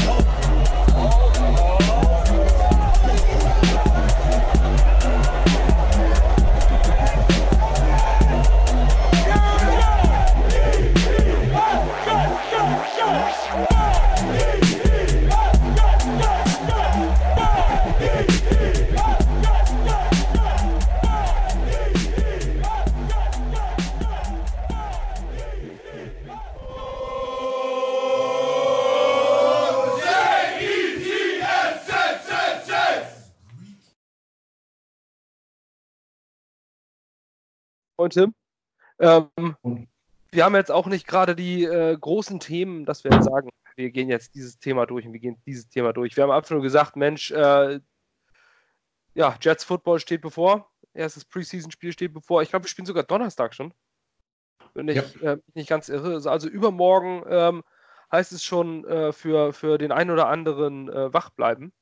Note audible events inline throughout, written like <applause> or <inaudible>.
hope. Tim. Ähm, wir haben jetzt auch nicht gerade die äh, großen Themen, dass wir jetzt sagen, wir gehen jetzt dieses Thema durch und wir gehen dieses Thema durch. Wir haben einfach nur gesagt, Mensch, äh, ja, Jets Football steht bevor. Erstes Preseason-Spiel steht bevor. Ich glaube, wir spielen sogar Donnerstag schon. Wenn ich ja. äh, nicht ganz irre. Also übermorgen ähm, heißt es schon äh, für, für den einen oder anderen äh, wach bleiben.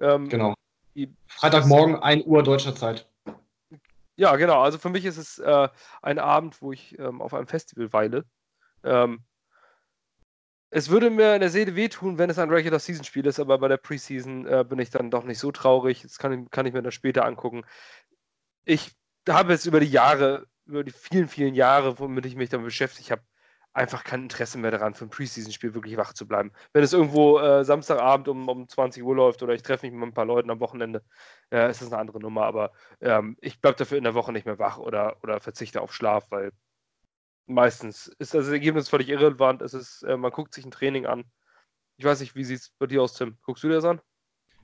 Ähm, genau. Freitagmorgen, 1 Uhr deutscher Zeit. Ja, genau. Also für mich ist es äh, ein Abend, wo ich ähm, auf einem Festival weile. Ähm, es würde mir in der Seele wehtun, wenn es ein Regular Season Spiel ist, aber bei der Preseason äh, bin ich dann doch nicht so traurig. Das kann, kann ich mir dann später angucken. Ich habe jetzt über die Jahre, über die vielen, vielen Jahre, womit ich mich damit beschäftigt habe, einfach kein Interesse mehr daran, für ein Preseason-Spiel wirklich wach zu bleiben. Wenn es irgendwo äh, Samstagabend um, um 20 Uhr läuft oder ich treffe mich mit ein paar Leuten am Wochenende, äh, ist das eine andere Nummer. Aber ähm, ich bleibe dafür in der Woche nicht mehr wach oder, oder verzichte auf Schlaf, weil meistens ist das Ergebnis völlig irrelevant. Es ist, äh, man guckt sich ein Training an. Ich weiß nicht, wie sieht es bei dir aus, Tim? Guckst du dir das an?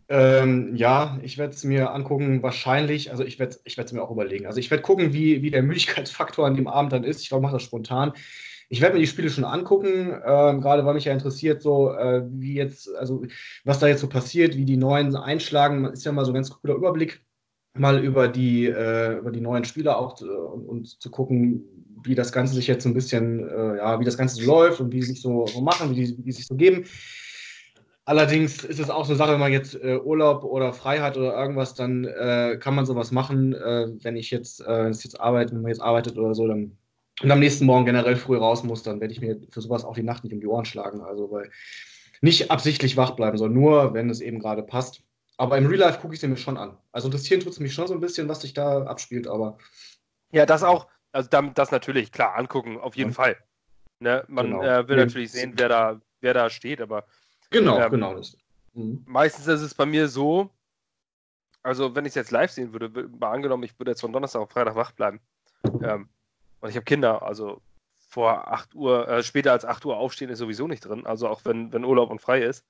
Ähm, ja, ich werde es mir angucken, wahrscheinlich, also ich werde es mir auch überlegen. Also ich werde gucken, wie, wie der Müdigkeitsfaktor an dem Abend dann ist. Ich glaube, ich mache das spontan. Ich werde mir die Spiele schon angucken, äh, gerade weil mich ja interessiert, so äh, wie jetzt, also was da jetzt so passiert, wie die neuen einschlagen. Ist ja mal so ein ganz cooler Überblick, mal über die, äh, über die neuen Spieler auch und, und, zu gucken, wie das Ganze sich jetzt so ein bisschen, äh, ja, wie das Ganze so läuft und wie sie sich so, so machen, wie die, wie die sich so geben. Allerdings ist es auch so eine Sache, wenn man jetzt äh, Urlaub oder frei hat oder irgendwas, dann äh, kann man sowas machen. Äh, wenn ich jetzt, äh, jetzt arbeite, wenn man jetzt arbeitet oder so, dann und am nächsten Morgen generell früh raus muss, dann werde ich mir für sowas auch die Nacht nicht um die Ohren schlagen. Also, weil nicht absichtlich wach bleiben soll, nur wenn es eben gerade passt. Aber im Real Life gucke ich sie mir schon an. Also interessieren tut es mich schon so ein bisschen, was sich da abspielt, aber. Ja, das auch, also das natürlich, klar, angucken, auf jeden ja. Fall. Ne? Man genau. äh, will natürlich sehen, wer da, wer da steht, aber. Genau, ähm, genau. Das. Mhm. Meistens ist es bei mir so, also wenn ich es jetzt live sehen würde, mal angenommen, ich würde jetzt von Donnerstag auf Freitag wach bleiben. Ähm, und ich habe Kinder, also vor 8 Uhr, äh, später als 8 Uhr aufstehen ist sowieso nicht drin, also auch wenn, wenn Urlaub und frei ist.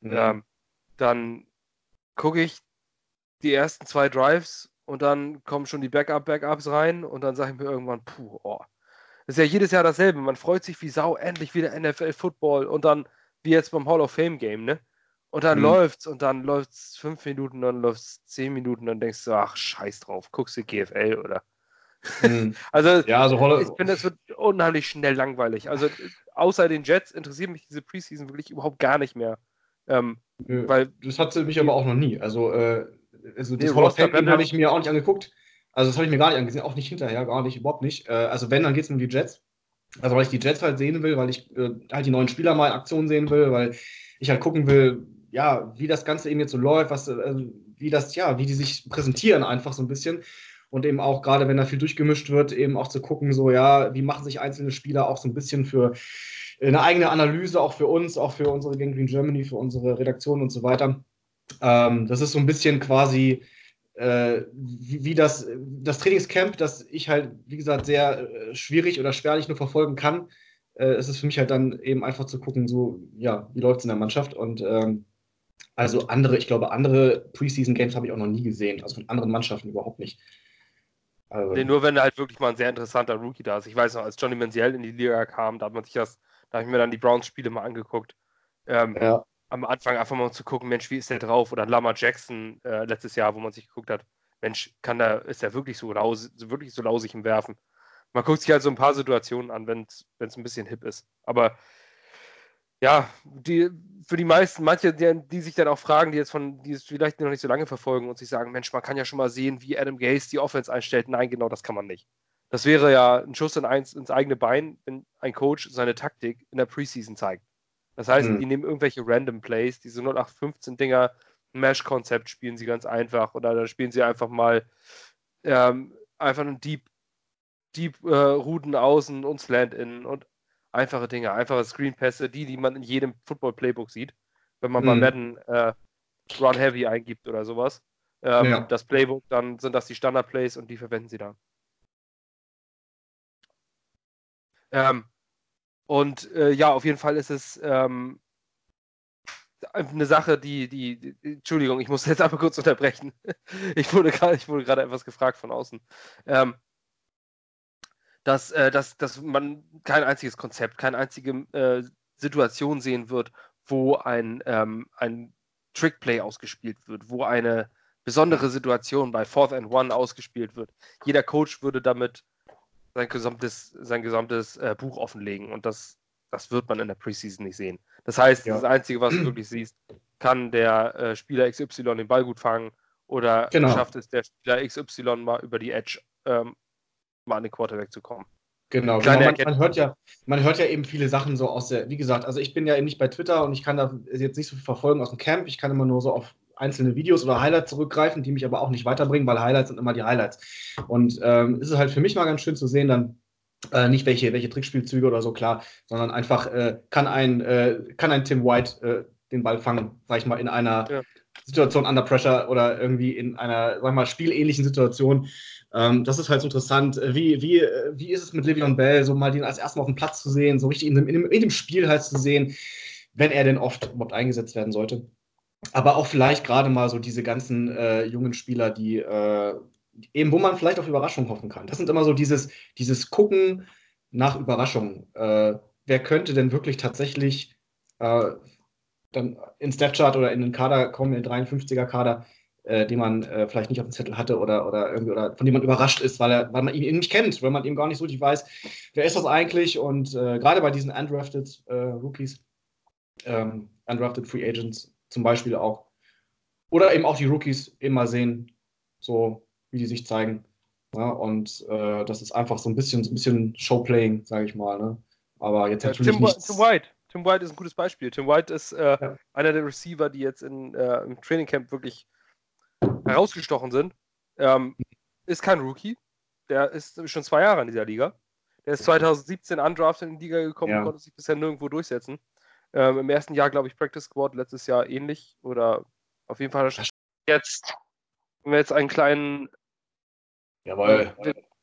Mhm. Ähm, dann gucke ich die ersten zwei Drives und dann kommen schon die Backup-Backups rein und dann sage ich mir irgendwann, puh, oh. Das ist ja jedes Jahr dasselbe. Man freut sich wie Sau, endlich wieder NFL-Football und dann, wie jetzt beim Hall of Fame-Game, ne? Und dann mhm. läuft's und dann läuft's fünf Minuten, dann läuft's zehn Minuten, dann denkst du, ach, scheiß drauf, guckst du GFL oder Mhm. <laughs> also, ja, also ich finde, es wird unheimlich schnell langweilig. Also, außer den Jets interessiert mich diese Preseason wirklich überhaupt gar nicht mehr. Ähm, weil, das hat sie mich aber auch noch nie. Also, äh, also das nee, Hall of Fame habe ich mir auch nicht angeguckt. Also, das habe ich mir gar nicht angesehen, auch nicht hinterher, gar nicht, überhaupt nicht. Äh, also, wenn, dann geht es um die Jets. Also, weil ich die Jets halt sehen will, weil ich äh, halt die neuen Spieler mal in Aktion sehen will, weil ich halt gucken will, ja, wie das Ganze eben jetzt so läuft, was, äh, wie das, ja, wie die sich präsentieren einfach so ein bisschen und eben auch gerade, wenn da viel durchgemischt wird, eben auch zu gucken, so ja, wie machen sich einzelne Spieler auch so ein bisschen für eine eigene Analyse, auch für uns, auch für unsere Gang Green Germany, für unsere Redaktion und so weiter. Ähm, das ist so ein bisschen quasi äh, wie, das, das Trainingscamp, das ich halt, wie gesagt, sehr äh, schwierig oder schwerlich nur verfolgen kann. Äh, es ist für mich halt dann eben einfach zu gucken, so, ja, wie läuft es in der Mannschaft und ähm, also andere, ich glaube, andere Preseason-Games habe ich auch noch nie gesehen, also von anderen Mannschaften überhaupt nicht. Also, nee, nur wenn halt wirklich mal ein sehr interessanter Rookie da ist. Ich weiß noch, als Johnny Manziel in die Liga kam, da hat man sich das, da habe ich mir dann die Browns-Spiele mal angeguckt. Ähm, ja. Am Anfang einfach mal zu gucken, Mensch, wie ist der drauf? Oder Lama Jackson äh, letztes Jahr, wo man sich geguckt hat, Mensch, kann der, ist der wirklich so lausig, wirklich so lausig im Werfen? Man guckt sich halt so ein paar Situationen an, wenn es ein bisschen hip ist. Aber ja, die, für die meisten, manche, die, die, sich dann auch fragen, die jetzt von, die es vielleicht noch nicht so lange verfolgen und sich sagen, Mensch, man kann ja schon mal sehen, wie Adam Gase die Offense einstellt. Nein, genau das kann man nicht. Das wäre ja ein Schuss in eins, ins eigene Bein, wenn ein Coach seine Taktik in der Preseason zeigt. Das heißt, mhm. die nehmen irgendwelche Random Plays, diese 0815 Dinger, Mesh-Konzept spielen sie ganz einfach oder da spielen sie einfach mal ähm, einfach einen Deep, Deep äh, Ruden außen und Slant in und einfache Dinge, einfache Screen-Pässe, die, die man in jedem Football-Playbook sieht, wenn man mhm. bei Madden äh, Run Heavy eingibt oder sowas. Ähm, ja. Das Playbook, dann sind das die Standard-Plays und die verwenden sie dann. Ähm, und äh, ja, auf jeden Fall ist es ähm, eine Sache, die, die, die, Entschuldigung, ich muss jetzt einfach kurz unterbrechen. <laughs> ich wurde gerade, ich wurde gerade etwas gefragt von außen. Ähm, dass, äh, dass, dass man kein einziges Konzept, keine einzige äh, Situation sehen wird, wo ein, ähm, ein Trickplay ausgespielt wird, wo eine besondere Situation bei Fourth and One ausgespielt wird. Jeder Coach würde damit sein gesamtes, sein gesamtes äh, Buch offenlegen und das, das wird man in der Preseason nicht sehen. Das heißt, ja. das Einzige, was du wirklich siehst, kann der äh, Spieler XY den Ball gut fangen oder genau. schafft es der Spieler XY mal über die Edge ähm, mal an den Quarterback zu kommen. Genau, genau. Man, man, hört ja, man hört ja eben viele Sachen so aus der, wie gesagt, also ich bin ja nicht bei Twitter und ich kann da jetzt nicht so viel verfolgen aus dem Camp. Ich kann immer nur so auf einzelne Videos oder Highlights zurückgreifen, die mich aber auch nicht weiterbringen, weil Highlights sind immer die Highlights. Und ähm, ist es halt für mich mal ganz schön zu sehen, dann äh, nicht welche, welche Trickspielzüge oder so, klar, sondern einfach äh, kann, ein, äh, kann ein Tim White äh, den Ball fangen, sag ich mal, in einer ja. Situation under pressure oder irgendwie in einer, sag ich mal, spielähnlichen Situation. Ähm, das ist halt so interessant. Wie, wie, wie ist es mit Livion Bell, so mal den als erstes Mal auf dem Platz zu sehen, so richtig in dem, in dem, in dem Spiel halt zu sehen, wenn er denn oft überhaupt eingesetzt werden sollte aber auch vielleicht gerade mal so diese ganzen äh, jungen Spieler, die äh, eben, wo man vielleicht auf Überraschung hoffen kann. Das sind immer so dieses, dieses Gucken nach Überraschungen. Äh, wer könnte denn wirklich tatsächlich äh, dann ins Death Chart oder in den Kader kommen, in den 53er-Kader, äh, den man äh, vielleicht nicht auf dem Zettel hatte oder, oder irgendwie oder von dem man überrascht ist, weil, er, weil man ihn nicht kennt, weil man eben gar nicht so richtig weiß, wer ist das eigentlich und gerade bei diesen undrafted Rookies, ähm, undrafted Free Agents, zum Beispiel auch. Oder eben auch die Rookies immer sehen, so wie die sich zeigen. Ja, und äh, das ist einfach so ein bisschen, so ein bisschen Showplaying, sage ich mal. Ne? Aber jetzt natürlich Tim, nichts... Tim White. Tim White ist ein gutes Beispiel. Tim White ist äh, ja. einer der Receiver, die jetzt in, äh, im Trainingcamp wirklich herausgestochen sind. Ähm, ist kein Rookie. Der ist schon zwei Jahre in dieser Liga. Der ist 2017 undrafted in die Liga gekommen ja. und konnte sich bisher nirgendwo durchsetzen. Ähm, Im ersten Jahr, glaube ich, Practice Squad, letztes Jahr ähnlich. Oder auf jeden Fall jetzt, wenn wir jetzt einen kleinen. Jawohl.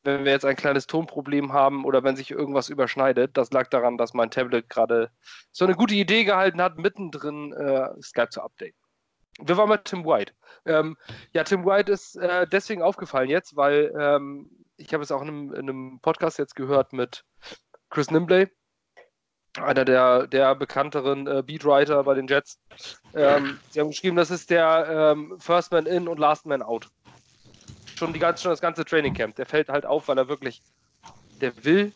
Wenn wir jetzt ein kleines Tonproblem haben oder wenn sich irgendwas überschneidet, das lag daran, dass mein Tablet gerade so eine gute Idee gehalten hat, mittendrin äh, Skype zu updaten. Wir waren mit Tim White. Ähm, ja, Tim White ist äh, deswegen aufgefallen jetzt, weil ähm, ich habe es auch in einem, in einem, Podcast jetzt gehört mit Chris Nimbley, einer der, der bekannteren äh, Beatwriter bei den Jets. Ähm, sie haben geschrieben, das ist der ähm, First Man in und Last Man out. Schon, die ganze, schon das ganze Training Camp. Der fällt halt auf, weil er wirklich, der will,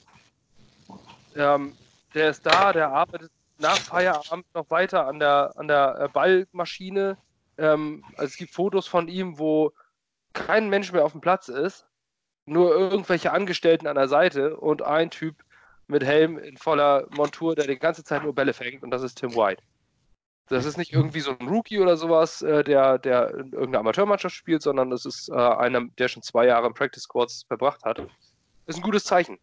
ähm, der ist da, der arbeitet nach Feierabend noch weiter an der, an der äh, Ballmaschine. Ähm, also es gibt Fotos von ihm, wo kein Mensch mehr auf dem Platz ist, nur irgendwelche Angestellten an der Seite und ein Typ mit Helm in voller Montur, der die ganze Zeit nur Bälle fängt und das ist Tim White. Das ist nicht irgendwie so ein Rookie oder sowas, äh, der, der in irgendeiner Amateurmannschaft spielt, sondern das ist äh, einer, der schon zwei Jahre im Practice Squads verbracht hat. Ist ein gutes Zeichen,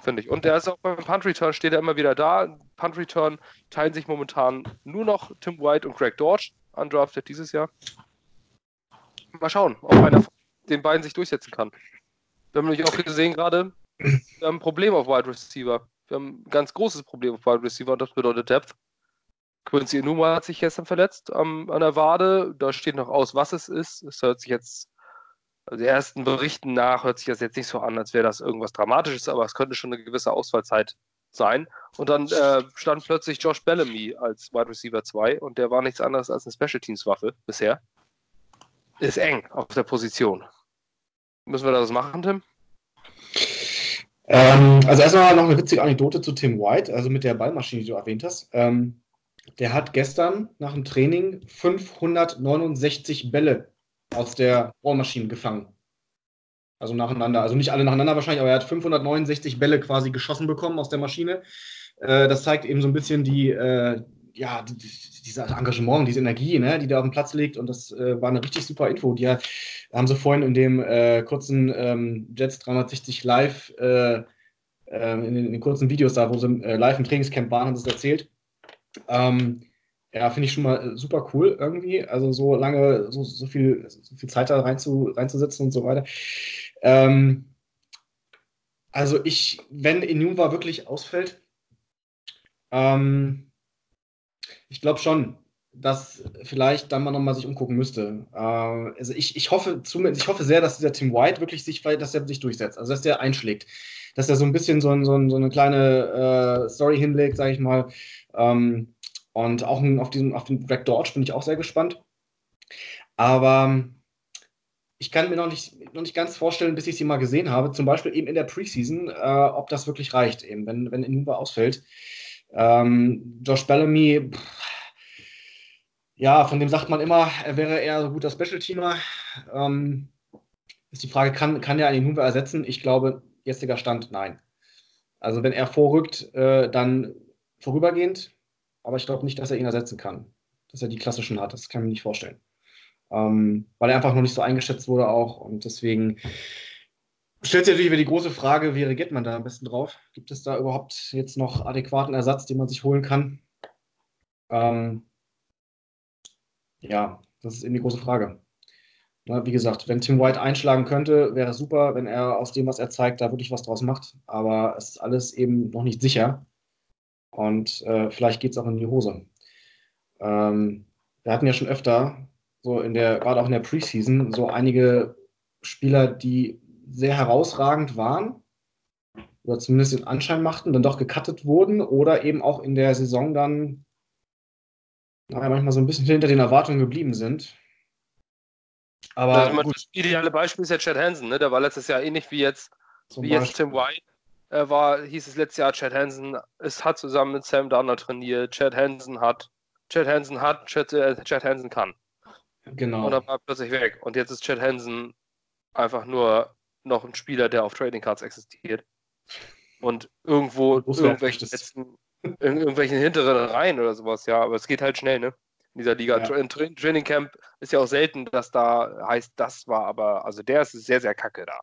finde ich. Und der ist auch beim Punt Return, steht er immer wieder da. Punt Return teilen sich momentan nur noch Tim White und Greg Dortch, undrafted dieses Jahr. Mal schauen, ob einer von den beiden sich durchsetzen kann. Wir haben nämlich auch gesehen gerade, wir haben ein Problem auf Wide Receiver. Wir haben ein ganz großes Problem auf Wide Receiver und das bedeutet Depth. Quincy Enuma hat sich gestern verletzt am, an der Wade. Da steht noch aus, was es ist. Es hört sich jetzt, also die ersten Berichten nach, hört sich das jetzt nicht so an, als wäre das irgendwas Dramatisches, aber es könnte schon eine gewisse Ausfallzeit sein. Und dann äh, stand plötzlich Josh Bellamy als Wide Receiver 2 und der war nichts anderes als eine Special Teams Waffe bisher. Ist eng auf der Position. Müssen wir das machen, Tim? Ähm, also erstmal noch eine witzige Anekdote zu Tim White, also mit der Ballmaschine, die du erwähnt hast. Ähm, der hat gestern nach dem Training 569 Bälle aus der Ballmaschine gefangen. Also nacheinander. Also nicht alle nacheinander wahrscheinlich, aber er hat 569 Bälle quasi geschossen bekommen aus der Maschine. Äh, das zeigt eben so ein bisschen die, äh, ja, dieses Engagement, diese Energie, ne, die da auf dem Platz liegt. Und das äh, war eine richtig super Info. Die haben sie vorhin in dem äh, kurzen ähm, Jets 360 Live, äh, ähm, in, den, in, den, kurzen Videos da, wo sie äh, live im Trainingscamp waren, haben sie es erzählt. Ähm, ja, finde ich schon mal super cool irgendwie. Also so lange, so, so, viel, so viel Zeit da rein zu, reinzusetzen und so weiter. Ähm, also ich, wenn Inuva wirklich ausfällt, ähm, ich glaube schon, dass vielleicht dann mal nochmal sich umgucken müsste. Äh, also ich, ich hoffe zumindest, ich hoffe sehr, dass dieser Tim White wirklich sich, dass er sich durchsetzt, also dass der einschlägt, dass er so ein bisschen so, so, so eine kleine äh, Story hinlegt, sage ich mal. Ähm, und auch auf, diesen, auf den Greg Dodge bin ich auch sehr gespannt. Aber ich kann mir noch nicht, noch nicht ganz vorstellen, bis ich sie mal gesehen habe, zum Beispiel eben in der Preseason, äh, ob das wirklich reicht, eben, wenn, wenn Inuba ausfällt. Ähm, Josh Bellamy, pff, ja, von dem sagt man immer, er wäre eher so guter Special-Teamer. Ähm, ist die Frage, kann, kann er einen Inuba ersetzen? Ich glaube, jetziger Stand, nein. Also wenn er vorrückt, äh, dann vorübergehend, aber ich glaube nicht, dass er ihn ersetzen kann. Dass er die klassischen hat, das kann ich mir nicht vorstellen. Ähm, weil er einfach noch nicht so eingeschätzt wurde auch und deswegen stellt sich natürlich wieder die große Frage, wie reagiert man da am besten drauf? Gibt es da überhaupt jetzt noch adäquaten Ersatz, den man sich holen kann? Ähm, ja, das ist eben die große Frage. Na, wie gesagt, wenn Tim White einschlagen könnte, wäre super, wenn er aus dem, was er zeigt, da wirklich was draus macht. Aber es ist alles eben noch nicht sicher. Und äh, vielleicht geht es auch in die Hose. Ähm, wir hatten ja schon öfter, so in der, gerade auch in der Preseason, so einige Spieler, die sehr herausragend waren oder zumindest den Anschein machten, dann doch gecuttet wurden oder eben auch in der Saison dann naja, manchmal so ein bisschen hinter den Erwartungen geblieben sind. Aber also das ideale Beispiel ist ja Chad Hansen, ne? der war letztes Jahr ähnlich wie jetzt, wie jetzt Tim White. Er war, hieß es letztes Jahr, Chad Hansen es hat zusammen mit Sam Darnold trainiert. Chad Hansen hat, Chad Hansen hat, Chad, äh, Chad Hansen kann. Genau. Und dann war er plötzlich weg. Und jetzt ist Chad Hansen einfach nur noch ein Spieler, der auf Trading Cards existiert. Und irgendwo irgendwelchen, letzten, in irgendwelchen hinteren Reihen oder sowas, ja. Aber es geht halt schnell, ne? In dieser Liga. Ja. Tra Training Camp ist ja auch selten, dass da heißt, das war aber, also der ist sehr, sehr kacke da.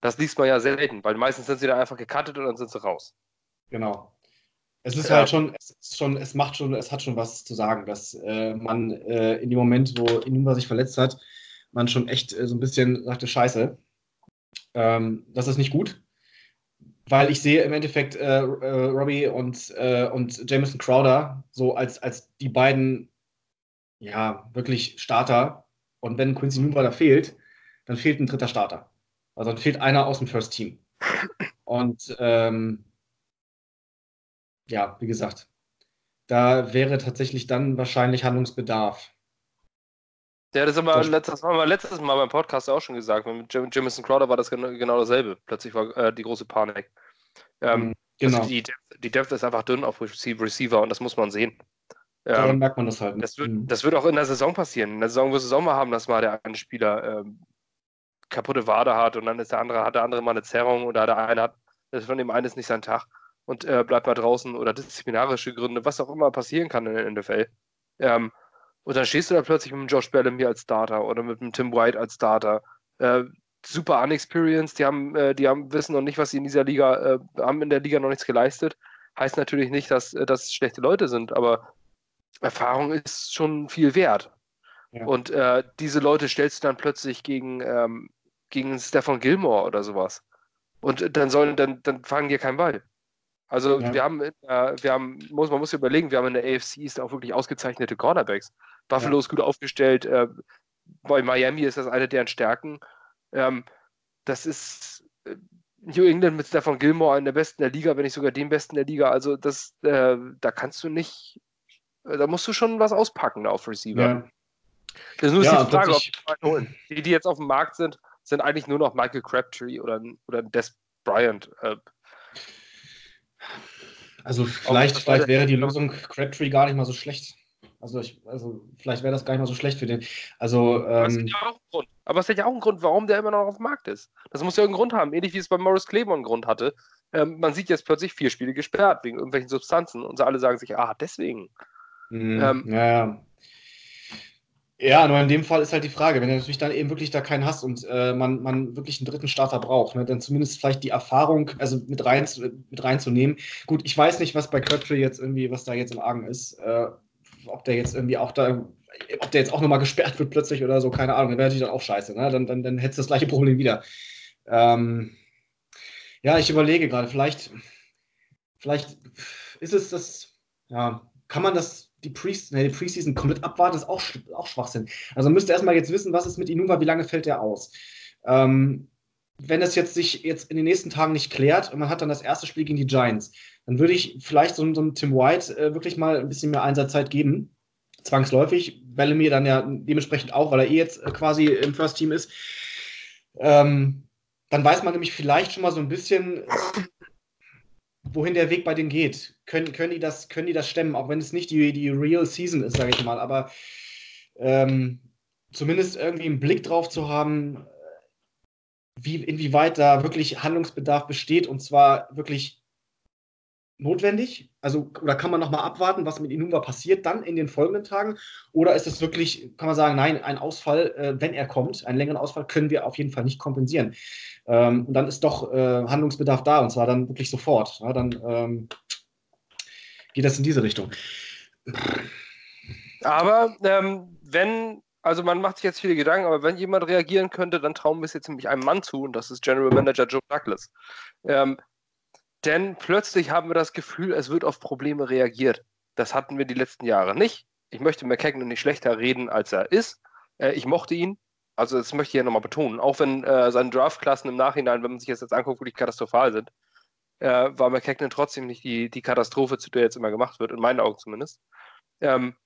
Das liest man ja selten, weil meistens sind sie da einfach gecuttet und dann sind sie raus. Genau. Es ist ja. halt schon, es ist schon, es macht schon, es hat schon was zu sagen, dass äh, man äh, in dem Moment, wo Inuma sich verletzt hat, man schon echt äh, so ein bisschen sagte, scheiße, ähm, das ist nicht gut. Weil ich sehe im Endeffekt äh, äh, Robbie und, äh, und Jameson Crowder so als, als die beiden, ja, wirklich Starter. Und wenn Quincy Numa da fehlt, dann fehlt ein dritter Starter. Also dann fehlt einer aus dem First Team. Und ähm, ja, wie gesagt, da wäre tatsächlich dann wahrscheinlich Handlungsbedarf. Ja, das, aber letztes, haben wir letztes Mal beim Podcast auch schon gesagt. Mit Jim, Jamison Crowder war das genau, genau dasselbe. Plötzlich war äh, die große Panik. Ähm, mhm, genau. Also die, Depth, die Depth ist einfach dünn auf Receiver und das muss man sehen. Ähm, Daran merkt man das halt. Das wird, mhm. das wird auch in der Saison passieren. In der Saison wirst du es auch mal haben, dass mal der eine Spieler ähm, kaputte Wade hat und dann ist der andere, hat der andere mal eine Zerrung oder der eine hat, das von dem einen ist nicht sein Tag und äh, bleibt mal draußen oder disziplinarische Gründe, was auch immer passieren kann in der NFL. Ähm, und dann stehst du da plötzlich mit dem Josh Bellamy als Starter oder mit dem Tim White als Starter. Äh, super unexperienced, die haben, äh, die haben, wissen noch nicht, was sie in dieser Liga, äh, haben in der Liga noch nichts geleistet. Heißt natürlich nicht, dass äh, das schlechte Leute sind, aber Erfahrung ist schon viel wert. Ja. Und äh, diese Leute stellst du dann plötzlich gegen, ähm, gegen Stefan Gilmore oder sowas. Und dann sollen, dann, dann fangen die keinen Ball. Also ja. wir haben, äh, wir haben, muss, man muss überlegen, wir haben in der AFC ist auch wirklich ausgezeichnete Cornerbacks. Buffalo ja. ist gut aufgestellt, äh, bei Miami ist das eine deren Stärken. Ähm, das ist äh, New England mit Stefan Gilmore einer der besten der Liga, wenn nicht sogar dem besten der Liga. Also das, äh, da kannst du nicht, äh, da musst du schon was auspacken auf Receiver. Ja. Das ist nur ja, die Frage, ob die, holen. die, die jetzt auf dem Markt sind, sind eigentlich nur noch Michael Crabtree oder, oder Des Bryant. Also vielleicht, vielleicht wäre die Lösung Crabtree gar nicht mal so schlecht. Also, ich, also vielleicht wäre das gar nicht mal so schlecht für den. Also, ähm, ja Aber es hat ja auch einen Grund, warum der immer noch auf dem Markt ist. Das muss ja irgendeinen Grund haben, ähnlich wie es bei Morris Claiborne einen Grund hatte. Ähm, man sieht jetzt plötzlich vier Spiele gesperrt wegen irgendwelchen Substanzen und alle sagen sich, ah, deswegen. Mhm. Ähm, ja, ja. Ja, nur in dem Fall ist halt die Frage, wenn du natürlich dann eben wirklich da keinen hast und äh, man, man wirklich einen dritten Starter braucht, ne, dann zumindest vielleicht die Erfahrung, also mit, rein, mit reinzunehmen. Gut, ich weiß nicht, was bei Crabtree jetzt irgendwie, was da jetzt im Argen ist. Äh, ob der jetzt irgendwie auch da, ob der jetzt auch nochmal gesperrt wird plötzlich oder so, keine Ahnung, dann wäre natürlich dann auch scheiße, ne? Dann, dann, dann hättest du das gleiche Problem wieder. Ähm, ja, ich überlege gerade, vielleicht, vielleicht ist es das, ja, kann man das die, Preseason komplett abwarten, ist auch, auch Schwachsinn. Also müsste erstmal jetzt wissen, was ist mit Inuva, wie lange fällt der aus. Ähm, wenn es jetzt sich jetzt in den nächsten Tagen nicht klärt und man hat dann das erste Spiel gegen die Giants, dann würde ich vielleicht so, so einem Tim White äh, wirklich mal ein bisschen mehr Einsatzzeit geben. Zwangsläufig. Bellamy dann ja dementsprechend auch, weil er eh jetzt äh, quasi im First Team ist. Ähm, dann weiß man nämlich vielleicht schon mal so ein bisschen, wohin der Weg bei denen geht. Können, können, die, das, können die das stemmen, auch wenn es nicht die, die Real Season ist, sage ich mal. Aber ähm, zumindest irgendwie einen Blick drauf zu haben, wie, inwieweit da wirklich Handlungsbedarf besteht und zwar wirklich notwendig? Also, oder kann man nochmal abwarten, was mit Inumba passiert dann in den folgenden Tagen? Oder ist es wirklich, kann man sagen, nein, ein Ausfall, äh, wenn er kommt, einen längeren Ausfall, können wir auf jeden Fall nicht kompensieren. Ähm, und dann ist doch äh, Handlungsbedarf da und zwar dann wirklich sofort. Ja, dann ähm, geht das in diese Richtung. Aber ähm, wenn, also man macht sich jetzt viele Gedanken, aber wenn jemand reagieren könnte, dann trauen wir es jetzt nämlich einem Mann zu und das ist General Manager Joe Douglas. Ähm, denn plötzlich haben wir das Gefühl, es wird auf Probleme reagiert. Das hatten wir die letzten Jahre nicht. Ich möchte McKagan nicht schlechter reden, als er ist. Äh, ich mochte ihn. Also das möchte ich ja nochmal betonen. Auch wenn äh, seine Draftklassen im Nachhinein, wenn man sich das jetzt anguckt, wirklich katastrophal sind, äh, war McKagan trotzdem nicht die, die Katastrophe, zu der jetzt immer gemacht wird, in meinen Augen zumindest. Ähm,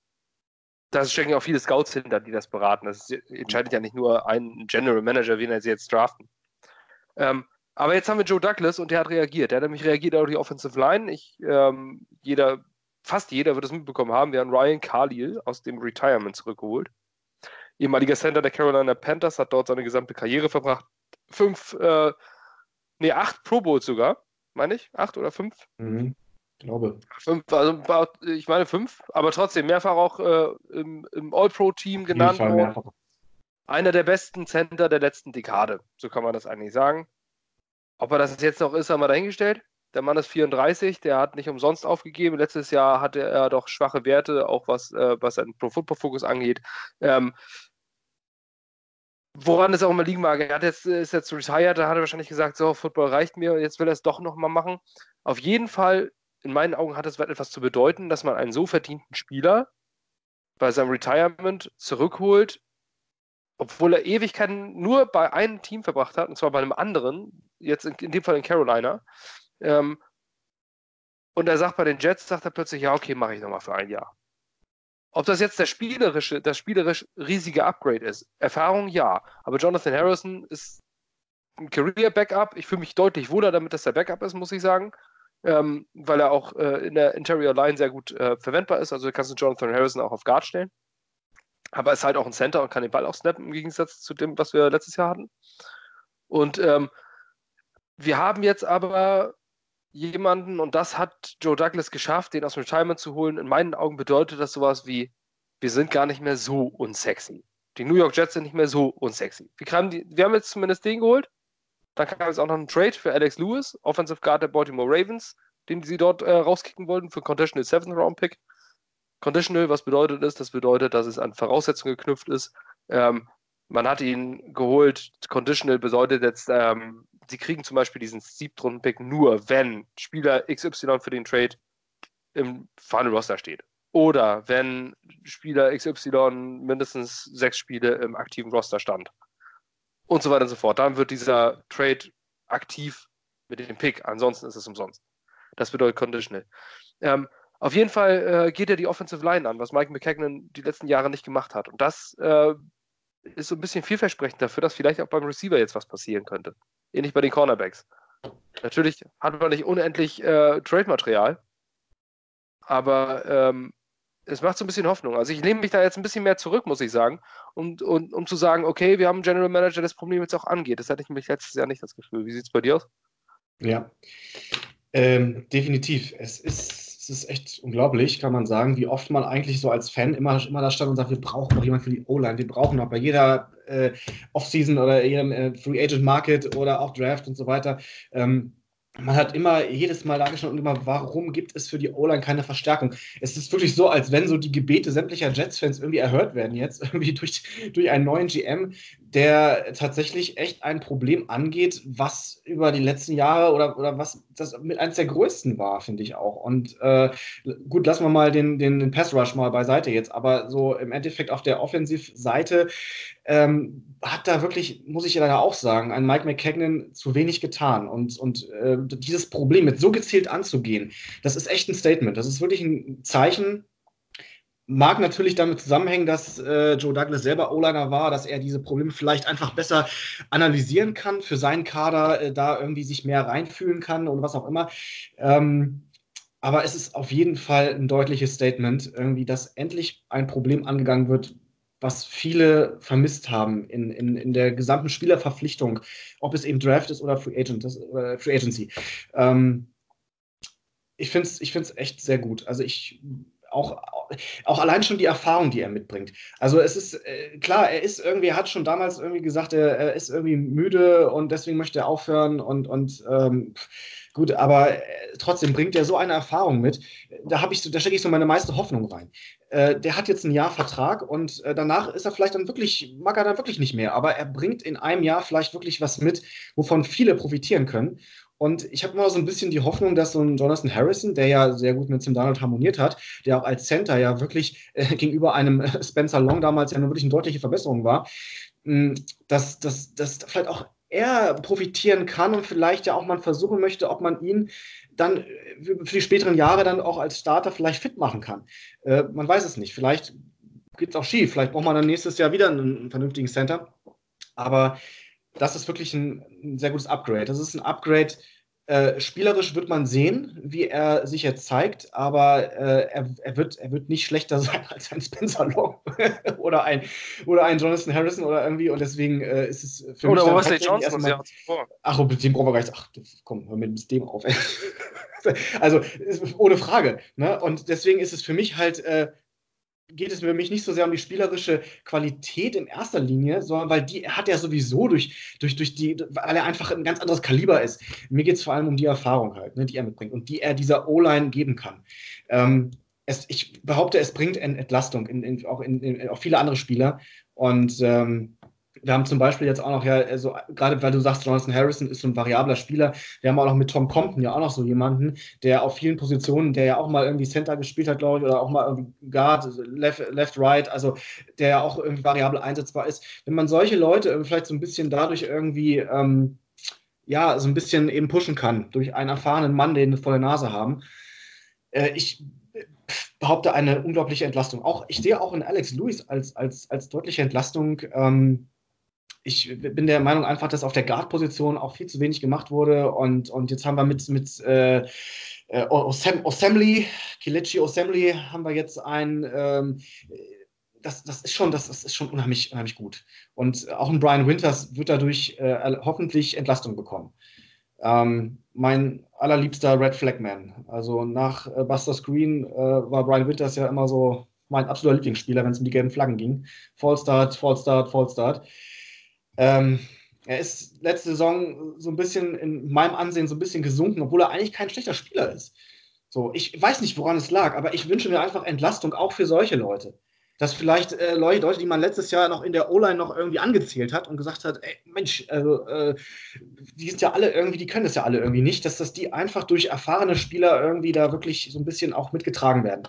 da stecken ja auch viele Scouts hinter, die das beraten. Das entscheidet ja nicht nur ein General Manager, wen er sie jetzt draften. Ähm, aber jetzt haben wir Joe Douglas und der hat reagiert. Der hat nämlich reagiert auf die Offensive Line. Ich, ähm, jeder, fast jeder wird es mitbekommen haben. Wir haben Ryan Khalil aus dem Retirement zurückgeholt. Ehemaliger Center der Carolina Panthers, hat dort seine gesamte Karriere verbracht. Fünf, äh, nee, acht Pro Bowls sogar, meine ich. Acht oder fünf? Mhm, glaube. Fünf, also ich meine fünf, aber trotzdem mehrfach auch äh, im, im All-Pro-Team genannt worden. Einer der besten Center der letzten Dekade, so kann man das eigentlich sagen. Ob er das jetzt noch ist, haben wir dahingestellt. Der Mann ist 34, der hat nicht umsonst aufgegeben. Letztes Jahr hatte er doch schwache Werte, auch was, äh, was einen Pro Football Focus angeht. Ähm, woran es auch immer liegen mag. Er hat jetzt, ist jetzt retired, da hat er wahrscheinlich gesagt, so, Football reicht mir, jetzt will er es doch nochmal machen. Auf jeden Fall, in meinen Augen hat es etwas zu bedeuten, dass man einen so verdienten Spieler bei seinem Retirement zurückholt, obwohl er Ewigkeiten nur bei einem Team verbracht hat, und zwar bei einem anderen, jetzt in, in dem Fall in Carolina. Ähm, und er sagt bei den Jets, sagt er plötzlich, ja, okay, mache ich nochmal für ein Jahr. Ob das jetzt der spielerische, das spielerisch riesige Upgrade ist, Erfahrung ja, aber Jonathan Harrison ist ein Career-Backup. Ich fühle mich deutlich wohler damit, dass er Backup ist, muss ich sagen, ähm, weil er auch äh, in der Interior Line sehr gut äh, verwendbar ist. Also kannst du Jonathan Harrison auch auf Guard stellen. Aber er ist halt auch ein Center und kann den Ball auch snappen, im Gegensatz zu dem, was wir letztes Jahr hatten. Und ähm, wir haben jetzt aber jemanden, und das hat Joe Douglas geschafft, den aus dem Retirement zu holen. In meinen Augen bedeutet das sowas wie, wir sind gar nicht mehr so unsexy. Die New York Jets sind nicht mehr so unsexy. Wir, haben, die, wir haben jetzt zumindest den geholt. Dann kam jetzt auch noch ein Trade für Alex Lewis, Offensive Guard der Baltimore Ravens, den sie dort äh, rauskicken wollten für Conditional Seventh Round Pick. Conditional, was bedeutet das? Das bedeutet, dass es an Voraussetzungen geknüpft ist. Ähm, man hat ihn geholt. Conditional bedeutet jetzt, ähm, sie kriegen zum Beispiel diesen Siebtrunden-Pick nur, wenn Spieler XY für den Trade im Final Roster steht. Oder wenn Spieler XY mindestens sechs Spiele im aktiven Roster stand. Und so weiter und so fort. Dann wird dieser Trade aktiv mit dem Pick. Ansonsten ist es umsonst. Das bedeutet Conditional. Ähm, auf jeden Fall äh, geht er die Offensive Line an, was Mike McKagan die letzten Jahre nicht gemacht hat. Und das äh, ist so ein bisschen vielversprechend dafür, dass vielleicht auch beim Receiver jetzt was passieren könnte. Ähnlich bei den Cornerbacks. Natürlich hat man nicht unendlich äh, Trade-Material, aber ähm, es macht so ein bisschen Hoffnung. Also ich nehme mich da jetzt ein bisschen mehr zurück, muss ich sagen, um, um, um zu sagen, okay, wir haben einen General Manager, der das Problem jetzt auch angeht. Das hatte ich nämlich letztes Jahr nicht das Gefühl. Wie sieht es bei dir aus? Ja, ähm, definitiv. Es ist es ist echt unglaublich, kann man sagen, wie oft man eigentlich so als Fan immer, immer da stand und sagt, wir brauchen noch jemanden für die O-Line, wir brauchen noch bei jeder äh, Offseason oder jedem äh, Free Agent Market oder auch Draft und so weiter. Ähm, man hat immer jedes Mal dargestellt und immer, warum gibt es für die O-Line keine Verstärkung? Es ist wirklich so, als wenn so die Gebete sämtlicher Jets-Fans irgendwie erhört werden jetzt, <laughs> irgendwie durch, durch einen neuen GM, der tatsächlich echt ein Problem angeht, was über die letzten Jahre oder, oder was das mit eines der größten war, finde ich auch. Und äh, gut, lassen wir mal den, den, den Pass-Rush mal beiseite jetzt, aber so im Endeffekt auf der Offensivseite ähm, hat da wirklich, muss ich leider auch sagen, ein Mike McKagan zu wenig getan. Und, und äh, dieses Problem mit so gezielt anzugehen, das ist echt ein Statement. Das ist wirklich ein Zeichen. Mag natürlich damit zusammenhängen, dass äh, Joe Douglas selber O-Liner war, dass er diese Probleme vielleicht einfach besser analysieren kann, für seinen Kader äh, da irgendwie sich mehr reinfühlen kann und was auch immer. Ähm, aber es ist auf jeden Fall ein deutliches Statement, irgendwie, dass endlich ein Problem angegangen wird, was viele vermisst haben in, in, in der gesamten Spielerverpflichtung, ob es eben Draft ist oder Free, Agent, das, äh, Free Agency. Ähm, ich finde es ich find's echt sehr gut. Also ich auch, auch allein schon die Erfahrung, die er mitbringt. Also es ist äh, klar, er ist irgendwie, hat schon damals irgendwie gesagt, er, er, ist irgendwie müde und deswegen möchte er aufhören und, und ähm, Gut, aber äh, trotzdem bringt er so eine Erfahrung mit. Da habe ich, da stecke ich so meine meiste Hoffnung rein. Äh, der hat jetzt ein Jahr Vertrag und äh, danach ist er vielleicht dann wirklich, mag er dann wirklich nicht mehr. Aber er bringt in einem Jahr vielleicht wirklich was mit, wovon viele profitieren können. Und ich habe immer so ein bisschen die Hoffnung, dass so ein Jonathan Harrison, der ja sehr gut mit Tim Donald harmoniert hat, der auch als Center ja wirklich äh, <laughs> gegenüber einem äh, Spencer Long damals ja eine wirklich eine deutliche Verbesserung war, mh, dass das vielleicht auch er profitieren kann und vielleicht ja auch man versuchen möchte, ob man ihn dann äh, für die späteren Jahre dann auch als Starter vielleicht fit machen kann. Äh, man weiß es nicht. Vielleicht geht es auch schief. Vielleicht braucht man dann nächstes Jahr wieder einen, einen vernünftigen Center. Aber das ist wirklich ein, ein, sehr gutes Upgrade. Das ist ein Upgrade, äh, spielerisch wird man sehen, wie er sich jetzt zeigt, aber äh, er, er, wird, er wird nicht schlechter <laughs> sein als ein Spencer Long <laughs> oder, ein, oder ein Jonathan Harrison oder irgendwie und deswegen äh, ist es für oder mich. Oder Wesley Johnson, mal, Ach, mit dem brauchen wir gar nicht. Ach, komm, hör mit dem auf. <laughs> also, ohne Frage. Ne? Und deswegen ist es für mich halt äh, geht es für mich nicht so sehr um die spielerische Qualität in erster Linie, sondern weil die hat er sowieso durch, durch, durch die, weil er einfach ein ganz anderes Kaliber ist. Mir geht es vor allem um die Erfahrung halt, ne, die er mitbringt und die er dieser O-Line geben kann. Ähm, es, ich behaupte, es bringt Entlastung in, in, auch in, in, auch viele andere Spieler und ähm, wir haben zum Beispiel jetzt auch noch ja, also gerade weil du sagst, Jonathan Harrison ist so ein variabler Spieler, wir haben auch noch mit Tom Compton ja auch noch so jemanden, der auf vielen Positionen, der ja auch mal irgendwie Center gespielt hat, glaube ich, oder auch mal irgendwie Guard, Left, Left, Right, also der ja auch irgendwie variabel einsetzbar ist. Wenn man solche Leute vielleicht so ein bisschen dadurch irgendwie ähm, ja, so ein bisschen eben pushen kann, durch einen erfahrenen Mann, den wir vor der Nase haben. Äh, ich behaupte eine unglaubliche Entlastung. Auch ich sehe auch in Alex Lewis als, als, als deutliche Entlastung. Ähm, ich bin der Meinung einfach, dass auf der Guard-Position auch viel zu wenig gemacht wurde. Und, und jetzt haben wir mit, mit äh, äh Assembly, Kilichi Assembly, haben wir jetzt ein. Ähm, das, das, ist schon, das, das ist schon unheimlich, unheimlich gut. Und auch ein Brian Winters wird dadurch äh, hoffentlich Entlastung bekommen. Ähm, mein allerliebster Red Flag Man. Also nach äh, Buster Screen äh, war Brian Winters ja immer so mein absoluter Lieblingsspieler, wenn es um die gelben Flaggen ging. Fallstart, Fallstart, Fallstart. Ähm, er ist letzte Saison so ein bisschen in meinem Ansehen so ein bisschen gesunken, obwohl er eigentlich kein schlechter Spieler ist. So, ich weiß nicht, woran es lag, aber ich wünsche mir einfach Entlastung auch für solche Leute. Dass vielleicht äh, Leute, die man letztes Jahr noch in der O-Line noch irgendwie angezählt hat und gesagt hat, ey, Mensch, also, äh, die sind ja alle irgendwie, die können das ja alle irgendwie nicht, dass das die einfach durch erfahrene Spieler irgendwie da wirklich so ein bisschen auch mitgetragen werden.